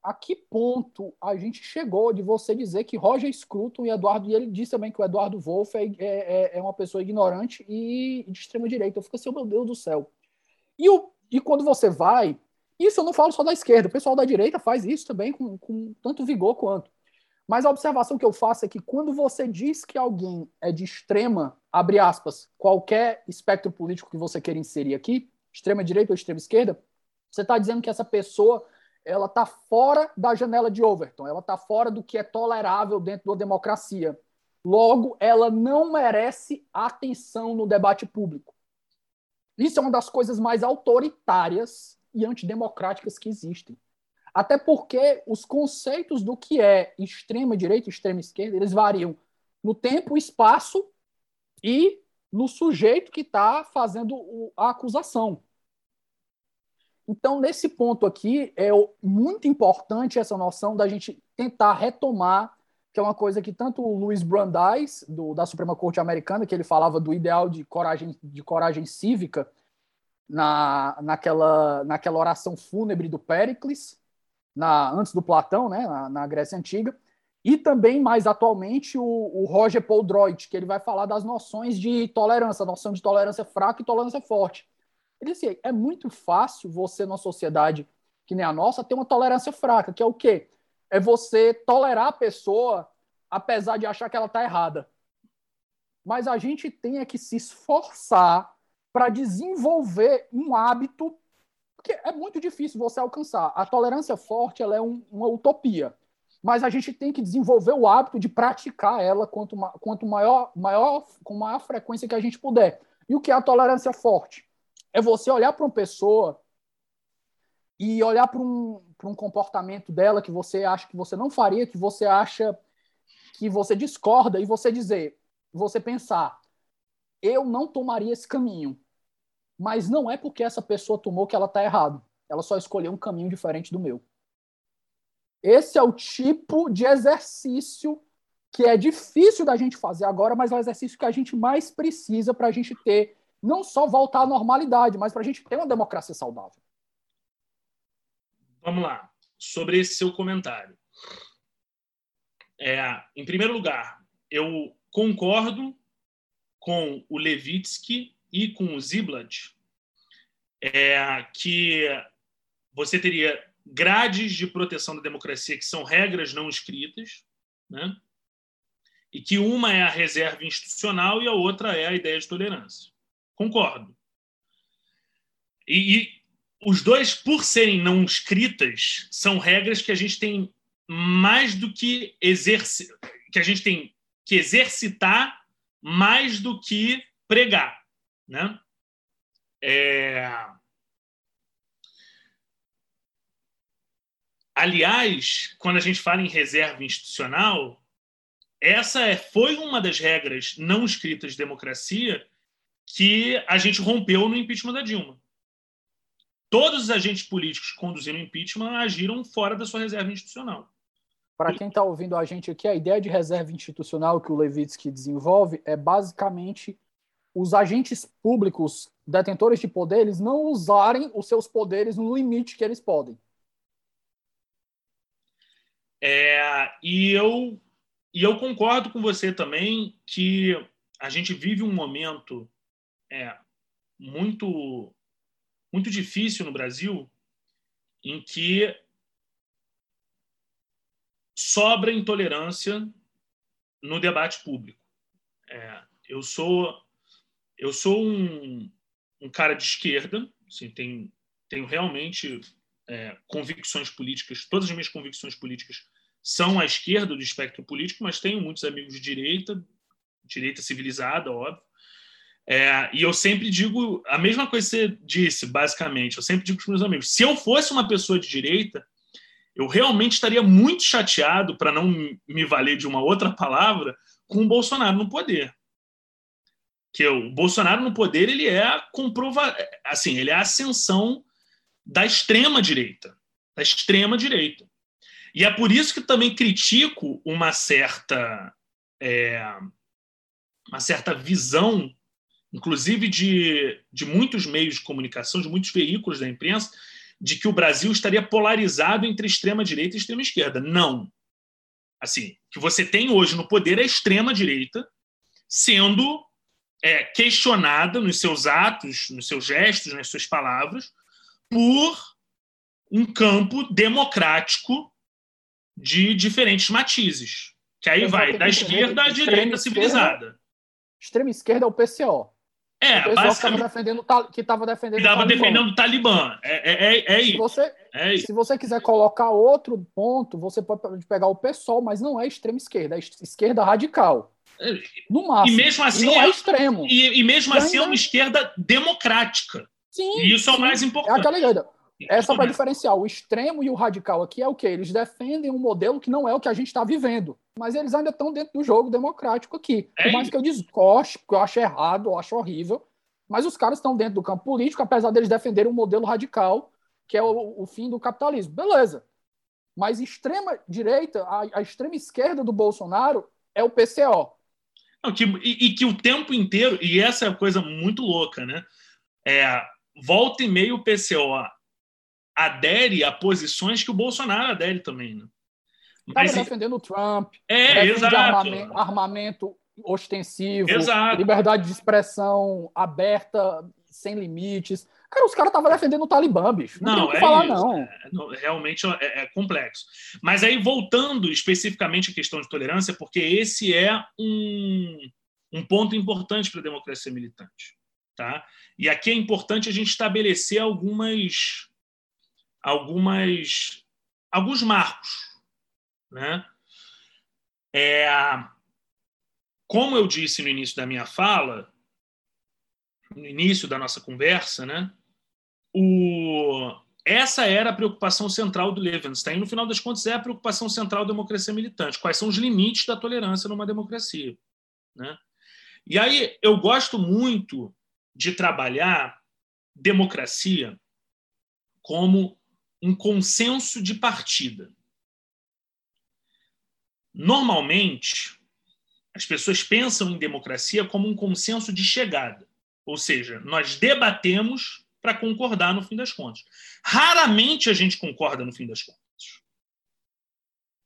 a que ponto a gente chegou de você dizer que Roger Scruton e Eduardo, e ele disse também que o Eduardo Wolff é, é, é uma pessoa ignorante e de extrema direita. Eu fico assim, oh, meu Deus do céu. E, o, e quando você vai, isso eu não falo só da esquerda, o pessoal da direita faz isso também com, com tanto vigor quanto. Mas a observação que eu faço é que quando você diz que alguém é de extrema, abre aspas, qualquer espectro político que você queira inserir aqui, extrema direita ou extrema esquerda, você está dizendo que essa pessoa ela está fora da janela de Overton, ela está fora do que é tolerável dentro da democracia. Logo, ela não merece atenção no debate público. Isso é uma das coisas mais autoritárias e antidemocráticas que existem. Até porque os conceitos do que é extrema direita e extrema esquerda, eles variam no tempo, espaço e no sujeito que está fazendo a acusação. Então, nesse ponto aqui, é muito importante essa noção da gente tentar retomar, que é uma coisa que tanto o Luiz Brandeis, do, da Suprema Corte Americana, que ele falava do ideal de coragem, de coragem cívica, na, naquela, naquela oração fúnebre do Péricles, na, antes do Platão, né, na, na Grécia Antiga, e também, mais atualmente, o, o Roger Paul Droit, que ele vai falar das noções de tolerância, noção de tolerância fraca e tolerância forte. Ele disse, é muito fácil você, numa sociedade que nem a nossa, ter uma tolerância fraca, que é o quê? É você tolerar a pessoa apesar de achar que ela está errada. Mas a gente tem é que se esforçar para desenvolver um hábito que é muito difícil você alcançar. A tolerância forte ela é um, uma utopia, mas a gente tem que desenvolver o hábito de praticar ela quanto, quanto maior, maior, com maior frequência que a gente puder. E o que é a tolerância forte? É você olhar para uma pessoa e olhar para um, um comportamento dela que você acha que você não faria, que você acha que você discorda, e você dizer, você pensar, eu não tomaria esse caminho mas não é porque essa pessoa tomou que ela está errado. Ela só escolheu um caminho diferente do meu. Esse é o tipo de exercício que é difícil da gente fazer agora, mas é o exercício que a gente mais precisa para a gente ter, não só voltar à normalidade, mas para a gente ter uma democracia saudável.
Vamos lá, sobre esse seu comentário. É, em primeiro lugar, eu concordo com o Levitsky e com o Ziblatt, é que você teria grades de proteção da democracia que são regras não escritas, né? e que uma é a reserva institucional e a outra é a ideia de tolerância. Concordo. E, e os dois, por serem não escritas, são regras que a gente tem mais do que exercer, que a gente tem que exercitar mais do que pregar. Né? É... Aliás, quando a gente fala em reserva institucional, essa é, foi uma das regras não escritas de democracia que a gente rompeu no impeachment da Dilma. Todos os agentes políticos que conduziram o impeachment agiram fora da sua reserva institucional.
Para quem está ouvindo a gente aqui, a ideia de reserva institucional que o Levitsky desenvolve é basicamente os agentes públicos detentores de poder eles não usarem os seus poderes no limite que eles podem.
É, e, eu, e eu concordo com você também que a gente vive um momento é, muito, muito difícil no Brasil em que sobra intolerância no debate público. É, eu sou eu sou um, um cara de esquerda, assim, tenho, tenho realmente é, convicções políticas, todas as minhas convicções políticas são à esquerda do espectro político, mas tenho muitos amigos de direita, direita civilizada, óbvio. É, e eu sempre digo a mesma coisa que você disse, basicamente. Eu sempre digo para os meus amigos: se eu fosse uma pessoa de direita, eu realmente estaria muito chateado, para não me valer de uma outra palavra, com o Bolsonaro no poder que o Bolsonaro no poder ele é a comprova assim ele é a ascensão da extrema direita da extrema direita e é por isso que também critico uma certa é, uma certa visão inclusive de, de muitos meios de comunicação de muitos veículos da imprensa de que o Brasil estaria polarizado entre extrema direita e extrema esquerda não assim o que você tem hoje no poder é a extrema direita sendo é, questionada nos seus atos, nos seus gestos, nas suas palavras, por um campo democrático de diferentes matizes. Que aí vai da esquerda à direita civilizada.
Extrema esquerda é o PCO.
É,
o PCO estava defendendo, que estava defendendo,
estava defendendo o Talibã. É, é, é, é isso.
Se você, é isso. Se você quiser colocar outro ponto, você pode pegar o PSOL, mas não é extrema esquerda, é esquerda radical. No máximo.
E mesmo assim
e não é, é extremo.
E, e mesmo assim ainda... é uma esquerda democrática.
Sim.
E isso
sim.
é o mais importante.
É aquela ideia. É só para diferenciar. O extremo e o radical aqui é o que? Eles defendem um modelo que não é o que a gente está vivendo. Mas eles ainda estão dentro do jogo democrático aqui. Por mais que eu desgoste, que eu acho errado, eu acho horrível. Mas os caras estão dentro do campo político, apesar deles defenderem um modelo radical, que é o, o fim do capitalismo. Beleza. Mas extrema direita, a, a extrema esquerda do Bolsonaro é o PCO.
Não, que, e, e, que o tempo inteiro, e essa é a coisa muito louca, né? É, volta e meio o PCO adere a posições que o Bolsonaro adere também, né?
Mas Estava defendendo o Trump,
é, exato.
Armamento, armamento ostensivo,
exato.
liberdade de expressão aberta, sem limites. Cara, os caras estavam defendendo o Talibã, bicho. Não, não é falar, isso. não.
É, realmente é, é, complexo. Mas aí, voltando especificamente à questão de tolerância, porque esse é um, um ponto importante para a democracia militante. Tá? E aqui é importante a gente estabelecer algumas, algumas, alguns marcos. Né? É, como eu disse no início da minha fala, no início da nossa conversa, né? O, essa era a preocupação central do Levenstein. No final das contas, é a preocupação central da democracia militante. Quais são os limites da tolerância numa democracia? Né? E aí eu gosto muito de trabalhar democracia como um consenso de partida. Normalmente, as pessoas pensam em democracia como um consenso de chegada. Ou seja, nós debatemos para concordar no fim das contas. Raramente a gente concorda no fim das contas.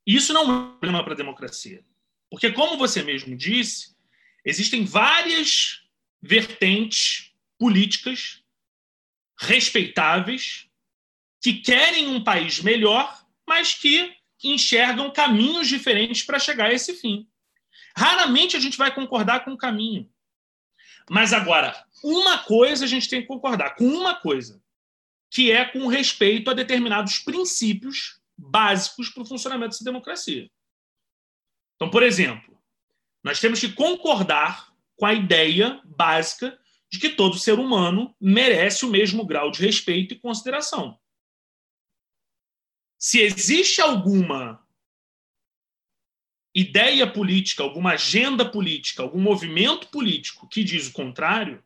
Isso não é um problema para a democracia. Porque, como você mesmo disse, existem várias vertentes políticas respeitáveis que querem um país melhor, mas que enxergam caminhos diferentes para chegar a esse fim. Raramente a gente vai concordar com o caminho. Mas agora, uma coisa a gente tem que concordar, com uma coisa, que é com respeito a determinados princípios básicos para o funcionamento dessa democracia. Então, por exemplo, nós temos que concordar com a ideia básica de que todo ser humano merece o mesmo grau de respeito e consideração. Se existe alguma ideia política, alguma agenda política, algum movimento político que diz o contrário,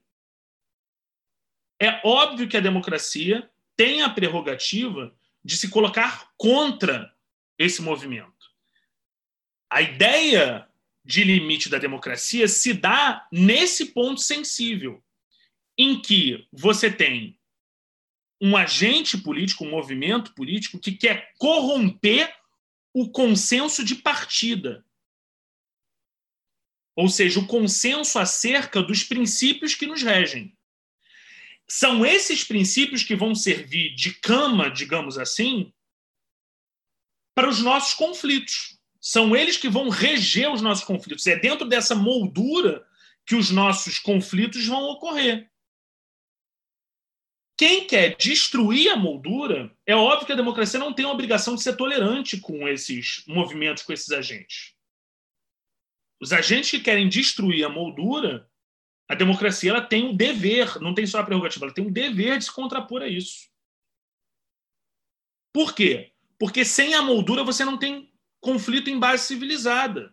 é óbvio que a democracia tem a prerrogativa de se colocar contra esse movimento. A ideia de limite da democracia se dá nesse ponto sensível, em que você tem um agente político, um movimento político que quer corromper o consenso de partida. Ou seja, o consenso acerca dos princípios que nos regem. São esses princípios que vão servir de cama, digamos assim, para os nossos conflitos. São eles que vão reger os nossos conflitos. É dentro dessa moldura que os nossos conflitos vão ocorrer. Quem quer destruir a moldura, é óbvio que a democracia não tem a obrigação de ser tolerante com esses movimentos, com esses agentes. Os agentes que querem destruir a moldura, a democracia ela tem o dever, não tem só a prerrogativa, ela tem o dever de se contrapor a isso. Por quê? Porque sem a moldura você não tem conflito em base civilizada.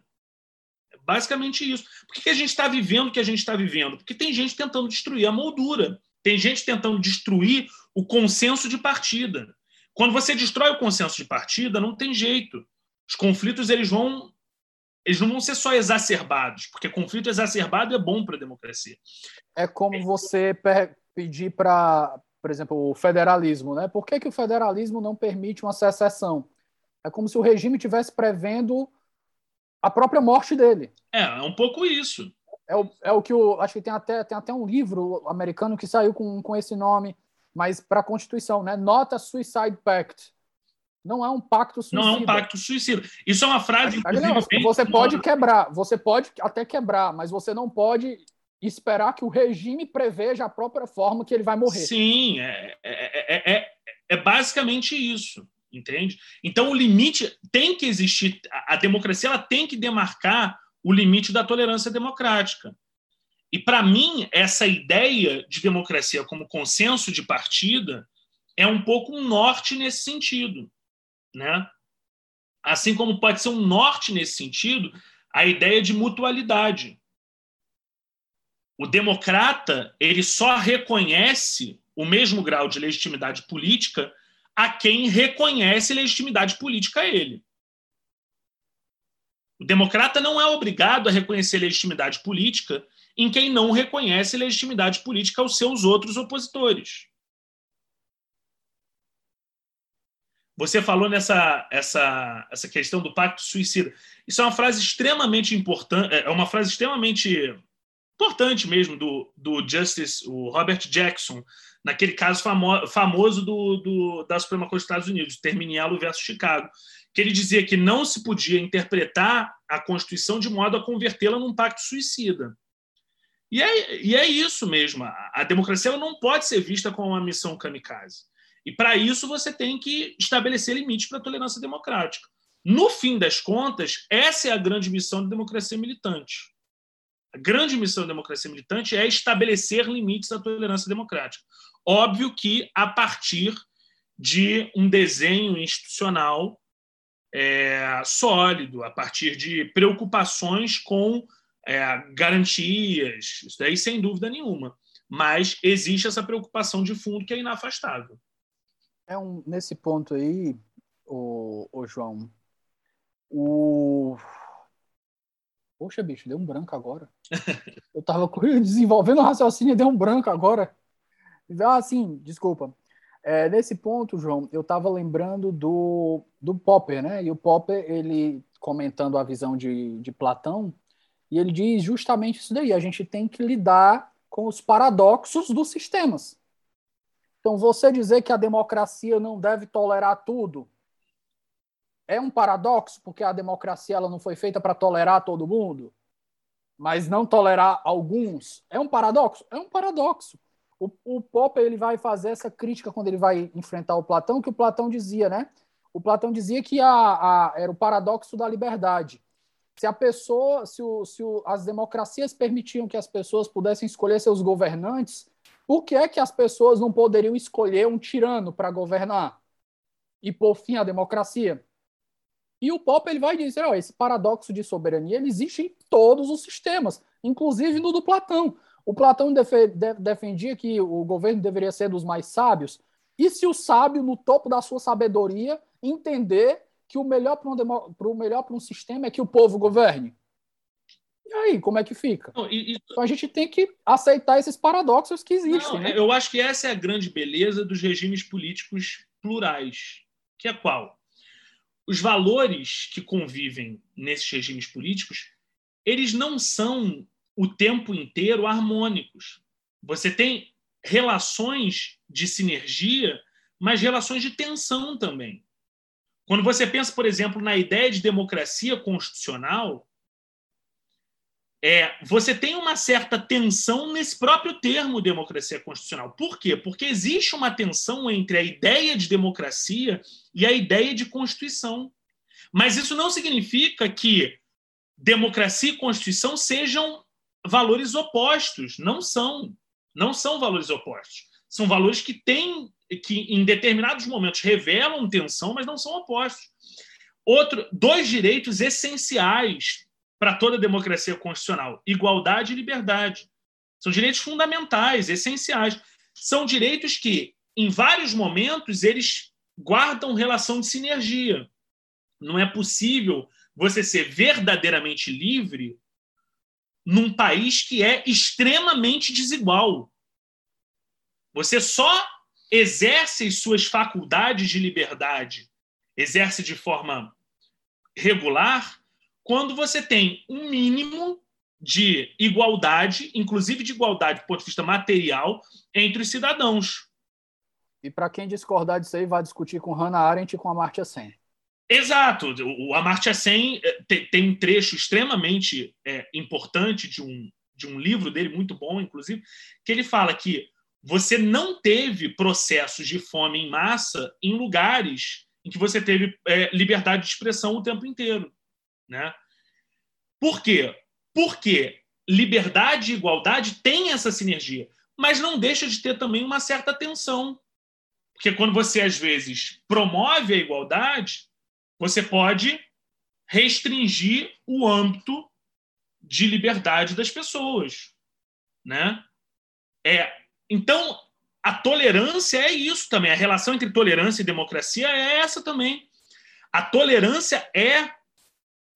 É basicamente isso. Por que a gente está vivendo o que a gente está vivendo? Porque tem gente tentando destruir a moldura. Tem gente tentando destruir o consenso de partida. Quando você destrói o consenso de partida, não tem jeito. Os conflitos eles vão eles não vão ser só exacerbados, porque conflito exacerbado é bom para a democracia.
É como você pedir para, por exemplo, o federalismo, né? Por que, que o federalismo não permite uma secessão? É como se o regime tivesse prevendo a própria morte dele.
É, é um pouco isso.
É o, é o que o. Acho que tem até, tem até um livro americano que saiu com, com esse nome, mas para a Constituição, né? Nota Suicide Pact. Não é um pacto suicida.
Não é um pacto suicida. Isso é uma frase.
Não, você pode quebrar, você pode até quebrar, mas você não pode esperar que o regime preveja a própria forma que ele vai morrer.
Sim, é, é, é, é basicamente isso, entende? Então o limite tem que existir. A democracia ela tem que demarcar o limite da tolerância democrática. E, para mim, essa ideia de democracia como consenso de partida é um pouco um norte nesse sentido, né? Assim como pode ser um norte nesse sentido a ideia de mutualidade. O democrata ele só reconhece o mesmo grau de legitimidade política a quem reconhece legitimidade política a ele. O democrata não é obrigado a reconhecer legitimidade política em quem não reconhece legitimidade política aos seus outros opositores. Você falou nessa essa, essa questão do pacto suicida. Isso é uma frase extremamente importante, é uma frase extremamente importante mesmo do, do Justice, o Robert Jackson, naquele caso famo, famoso do, do, da Suprema Corte dos Estados Unidos, Terminielo versus Chicago, que ele dizia que não se podia interpretar a Constituição de modo a convertê-la num pacto suicida. E é, e é isso mesmo. A, a democracia não pode ser vista como uma missão kamikaze. E para isso você tem que estabelecer limites para a tolerância democrática. No fim das contas, essa é a grande missão da democracia militante. A grande missão da democracia militante é estabelecer limites à tolerância democrática. Óbvio que a partir de um desenho institucional é, sólido, a partir de preocupações com é, garantias, isso daí sem dúvida nenhuma. Mas existe essa preocupação de fundo que é inafastável.
É um, nesse ponto aí, o, o João, o. Poxa, bicho, deu um branco agora. Eu tava desenvolvendo o raciocínio e deu um branco agora. Ah, sim, desculpa. É, nesse ponto, João, eu estava lembrando do, do Popper, né? E o Popper, ele comentando a visão de, de Platão, e ele diz justamente isso daí: a gente tem que lidar com os paradoxos dos sistemas. Então, você dizer que a democracia não deve tolerar tudo é um paradoxo, porque a democracia ela não foi feita para tolerar todo mundo, mas não tolerar alguns. É um paradoxo? É um paradoxo. O, o Popper ele vai fazer essa crítica quando ele vai enfrentar o Platão, que o Platão dizia, né? O Platão dizia que a, a, era o paradoxo da liberdade. Se a pessoa, se, o, se o, as democracias permitiam que as pessoas pudessem escolher seus governantes, por que é que as pessoas não poderiam escolher um tirano para governar e pôr fim à democracia? E o Popper ele vai dizer, ó, esse paradoxo de soberania ele existe em todos os sistemas, inclusive no do Platão. O Platão defendia que o governo deveria ser dos mais sábios. E se o sábio, no topo da sua sabedoria, entender que o melhor para um, melhor um sistema é que o povo governe? E aí, como é que fica? Não, e... Então a gente tem que aceitar esses paradoxos que existem. Não, né?
Eu acho que essa é a grande beleza dos regimes políticos plurais, que é qual? Os valores que convivem nesses regimes políticos, eles não são o tempo inteiro harmônicos. Você tem relações de sinergia, mas relações de tensão também. Quando você pensa, por exemplo, na ideia de democracia constitucional, é, você tem uma certa tensão nesse próprio termo democracia constitucional. Por quê? Porque existe uma tensão entre a ideia de democracia e a ideia de constituição. Mas isso não significa que democracia e constituição sejam valores opostos. Não são. Não são valores opostos. São valores que têm, que em determinados momentos revelam tensão, mas não são opostos. Outro, dois direitos essenciais para toda democracia constitucional: igualdade e liberdade. São direitos fundamentais, essenciais. São direitos que, em vários momentos, eles guardam relação de sinergia. Não é possível você ser verdadeiramente livre num país que é extremamente desigual. Você só exerce suas faculdades de liberdade, exerce de forma regular, quando você tem um mínimo de igualdade, inclusive de igualdade do ponto de vista material, entre os cidadãos.
E para quem discordar disso aí, vai discutir com Hannah Arendt e com Amartya Sen.
Exato. O Amartya Sen eh, tem um trecho extremamente é, importante de um, de um livro dele, muito bom, inclusive, que ele fala que você não teve processos de fome em massa em lugares em que você teve é, liberdade de expressão o tempo inteiro. Né? Por quê? Porque liberdade e igualdade têm essa sinergia, mas não deixa de ter também uma certa tensão. Porque quando você, às vezes, promove a igualdade, você pode restringir o âmbito de liberdade das pessoas. Né? É, então, a tolerância é isso também. A relação entre tolerância e democracia é essa também. A tolerância é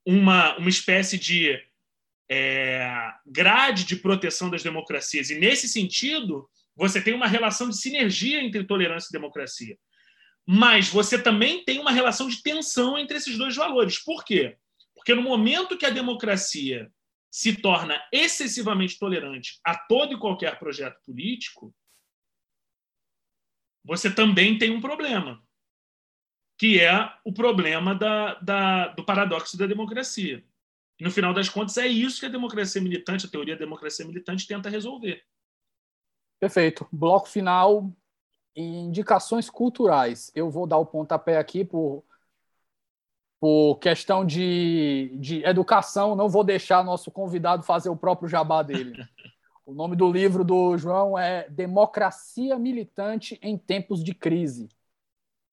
uma, uma espécie de é, grade de proteção das democracias. E, nesse sentido, você tem uma relação de sinergia entre tolerância e democracia. Mas você também tem uma relação de tensão entre esses dois valores. Por quê? Porque no momento que a democracia se torna excessivamente tolerante a todo e qualquer projeto político, você também tem um problema, que é o problema da, da, do paradoxo da democracia. No final das contas, é isso que a democracia militante, a teoria da democracia militante, tenta resolver.
Perfeito. Bloco final, indicações culturais. Eu vou dar o pontapé aqui por, por questão de, de educação, não vou deixar nosso convidado fazer o próprio jabá dele. O nome do livro do João é Democracia Militante em Tempos de Crise.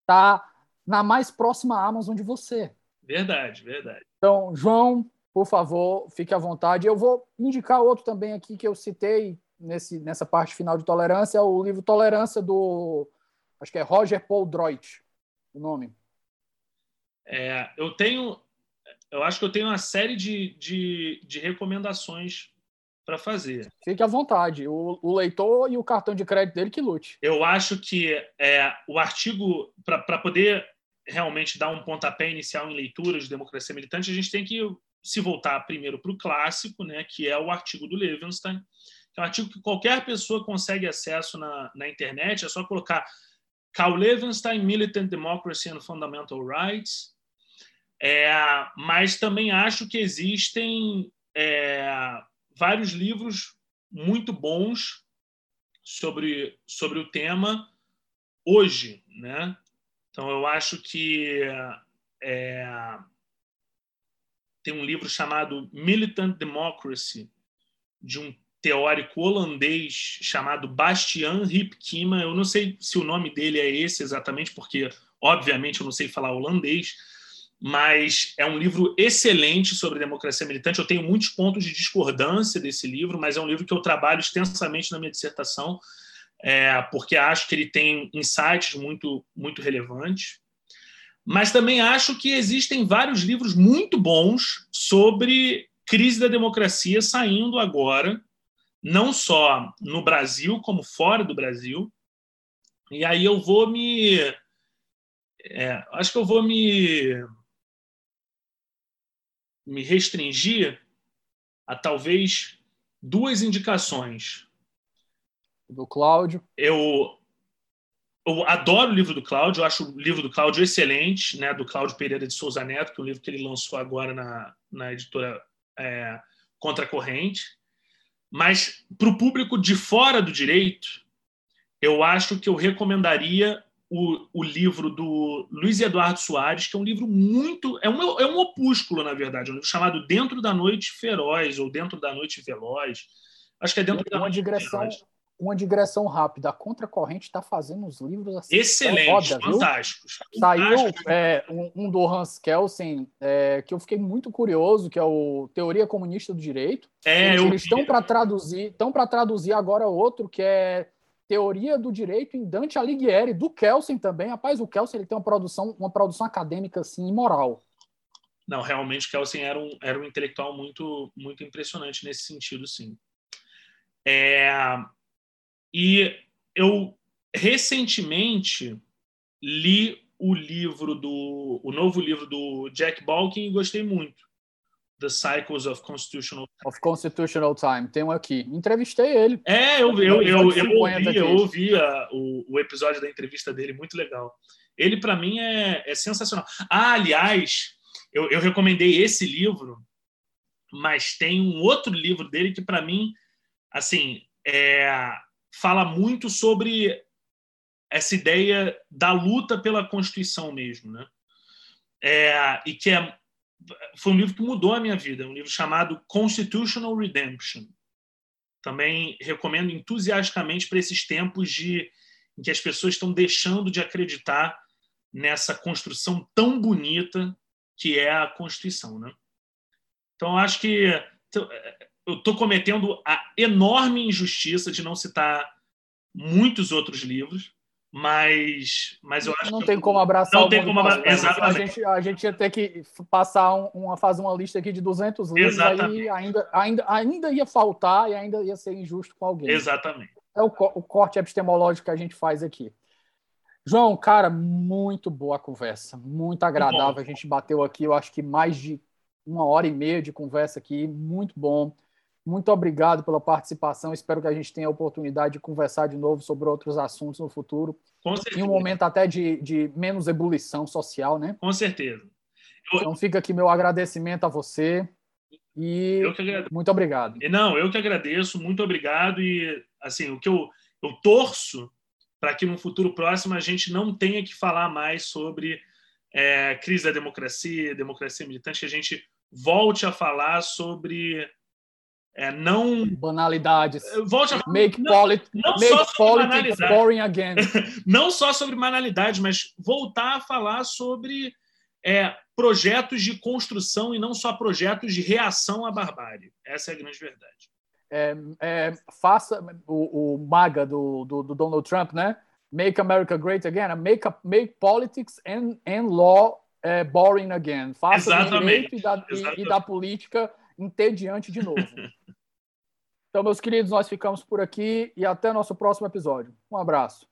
Tá na mais próxima Amazon de você.
Verdade, verdade.
Então, João, por favor, fique à vontade. Eu vou indicar outro também aqui que eu citei nesse, nessa parte final de tolerância, é o livro Tolerância do, acho que é Roger Paul Droit, o nome.
É, eu tenho, eu acho que eu tenho uma série de, de, de recomendações para fazer.
Fique à vontade. O, o, leitor e o cartão de crédito dele que lute.
Eu acho que é, o artigo, para poder realmente dar um pontapé inicial em leituras de democracia militante, a gente tem que se voltar primeiro para o clássico, né, que é o artigo do Levenstein, é um artigo que qualquer pessoa consegue acesso na, na internet, é só colocar Carl Levenstein, Militant Democracy and Fundamental Rights. É, mas também acho que existem é, vários livros muito bons sobre, sobre o tema hoje, né? Então eu acho que é, tem um livro chamado Militant Democracy de um teórico holandês chamado Bastian Ripkema. Eu não sei se o nome dele é esse exatamente, porque, obviamente, eu não sei falar holandês, mas é um livro excelente sobre democracia militante. Eu tenho muitos pontos de discordância desse livro, mas é um livro que eu trabalho extensamente na minha dissertação, é, porque acho que ele tem insights muito, muito relevantes. Mas também acho que existem vários livros muito bons sobre crise da democracia saindo agora não só no Brasil, como fora do Brasil. E aí eu vou me. É, acho que eu vou me. me restringir a talvez duas indicações.
Do Cláudio.
Eu, eu adoro o livro do Cláudio, eu acho o livro do Cláudio excelente, né, do Cláudio Pereira de Souza Neto, que é um livro que ele lançou agora na, na editora é, Contra Corrente. Mas para o público de fora do direito, eu acho que eu recomendaria o, o, livro do Luiz Eduardo Soares, que é um livro muito. É um, é um opúsculo, na verdade, é um livro chamado Dentro da Noite Feroz, ou Dentro da Noite Veloz. Acho que é Dentro
uma
da Noite
digressão, Feroz. Uma digressão rápida. A Contracorrente está fazendo uns livros assim.
Excelentes, fantásticos.
Saiu é, um, um, do Hans Kelsen, é, que eu fiquei muito curioso, que é o Teoria Comunista do Direito.
É,
eles estão para traduzir, estão para traduzir agora outro que é Teoria do Direito em Dante Alighieri, do Kelsen também. Rapaz, o Kelsen ele tem uma produção, uma produção acadêmica assim, imoral.
Não, realmente Kelsen era um, era um intelectual muito, muito impressionante nesse sentido, sim. É, e eu recentemente li o livro do o novo livro do Jack Balkin e gostei muito. The Cycles of Constitutional
of Constitutional Time. Tem um aqui. Entrevistei ele.
É, eu, eu, eu, eu ouvi, eu ouvi a, o, o episódio da entrevista dele, muito legal. Ele, para mim, é, é sensacional. Ah, aliás, eu, eu recomendei esse livro, mas tem um outro livro dele que, para mim, assim, é, fala muito sobre essa ideia da luta pela Constituição mesmo, né? É, e que é, foi um livro que mudou a minha vida, um livro chamado Constitutional Redemption. Também recomendo entusiasticamente para esses tempos de em que as pessoas estão deixando de acreditar nessa construção tão bonita que é a Constituição. Né? Então, acho que eu estou cometendo a enorme injustiça de não citar muitos outros livros, mas, mas eu acho
não
que
tem como abraçar
não tem como abraçar,
exatamente. A gente, a gente ia ter que passar uma fazer uma lista aqui de 200 livros exatamente. aí ainda, ainda, ainda ia faltar e ainda ia ser injusto com alguém.
Exatamente.
É o, o corte epistemológico que a gente faz aqui. João, cara, muito boa a conversa, muito agradável. A gente bateu aqui, eu acho que mais de uma hora e meia de conversa aqui, muito bom. Muito obrigado pela participação. Espero que a gente tenha a oportunidade de conversar de novo sobre outros assuntos no futuro.
Com certeza.
Em um momento até de, de menos ebulição social, né?
Com certeza.
Eu... Então fica aqui meu agradecimento a você. E muito obrigado.
Não, eu que agradeço, muito obrigado. E assim, o que eu, eu torço para que no futuro próximo a gente não tenha que falar mais sobre é, crise da democracia, democracia militante, que a gente volte a falar sobre é, não
banalidades.
Volte a
make, não, polit não make politics boring again.
não só sobre banalidades, mas voltar a falar sobre é, projetos de construção e não só projetos de reação à barbárie. Essa é a grande verdade.
É, é, faça o, o MAGA do, do, do, Donald Trump, né? Make America Great Again, make, make politics and, and law é, boring again. Faça
Exatamente.
do direito e da, e, e da política entediante de novo. então, meus queridos, nós ficamos por aqui e até nosso próximo episódio. Um abraço.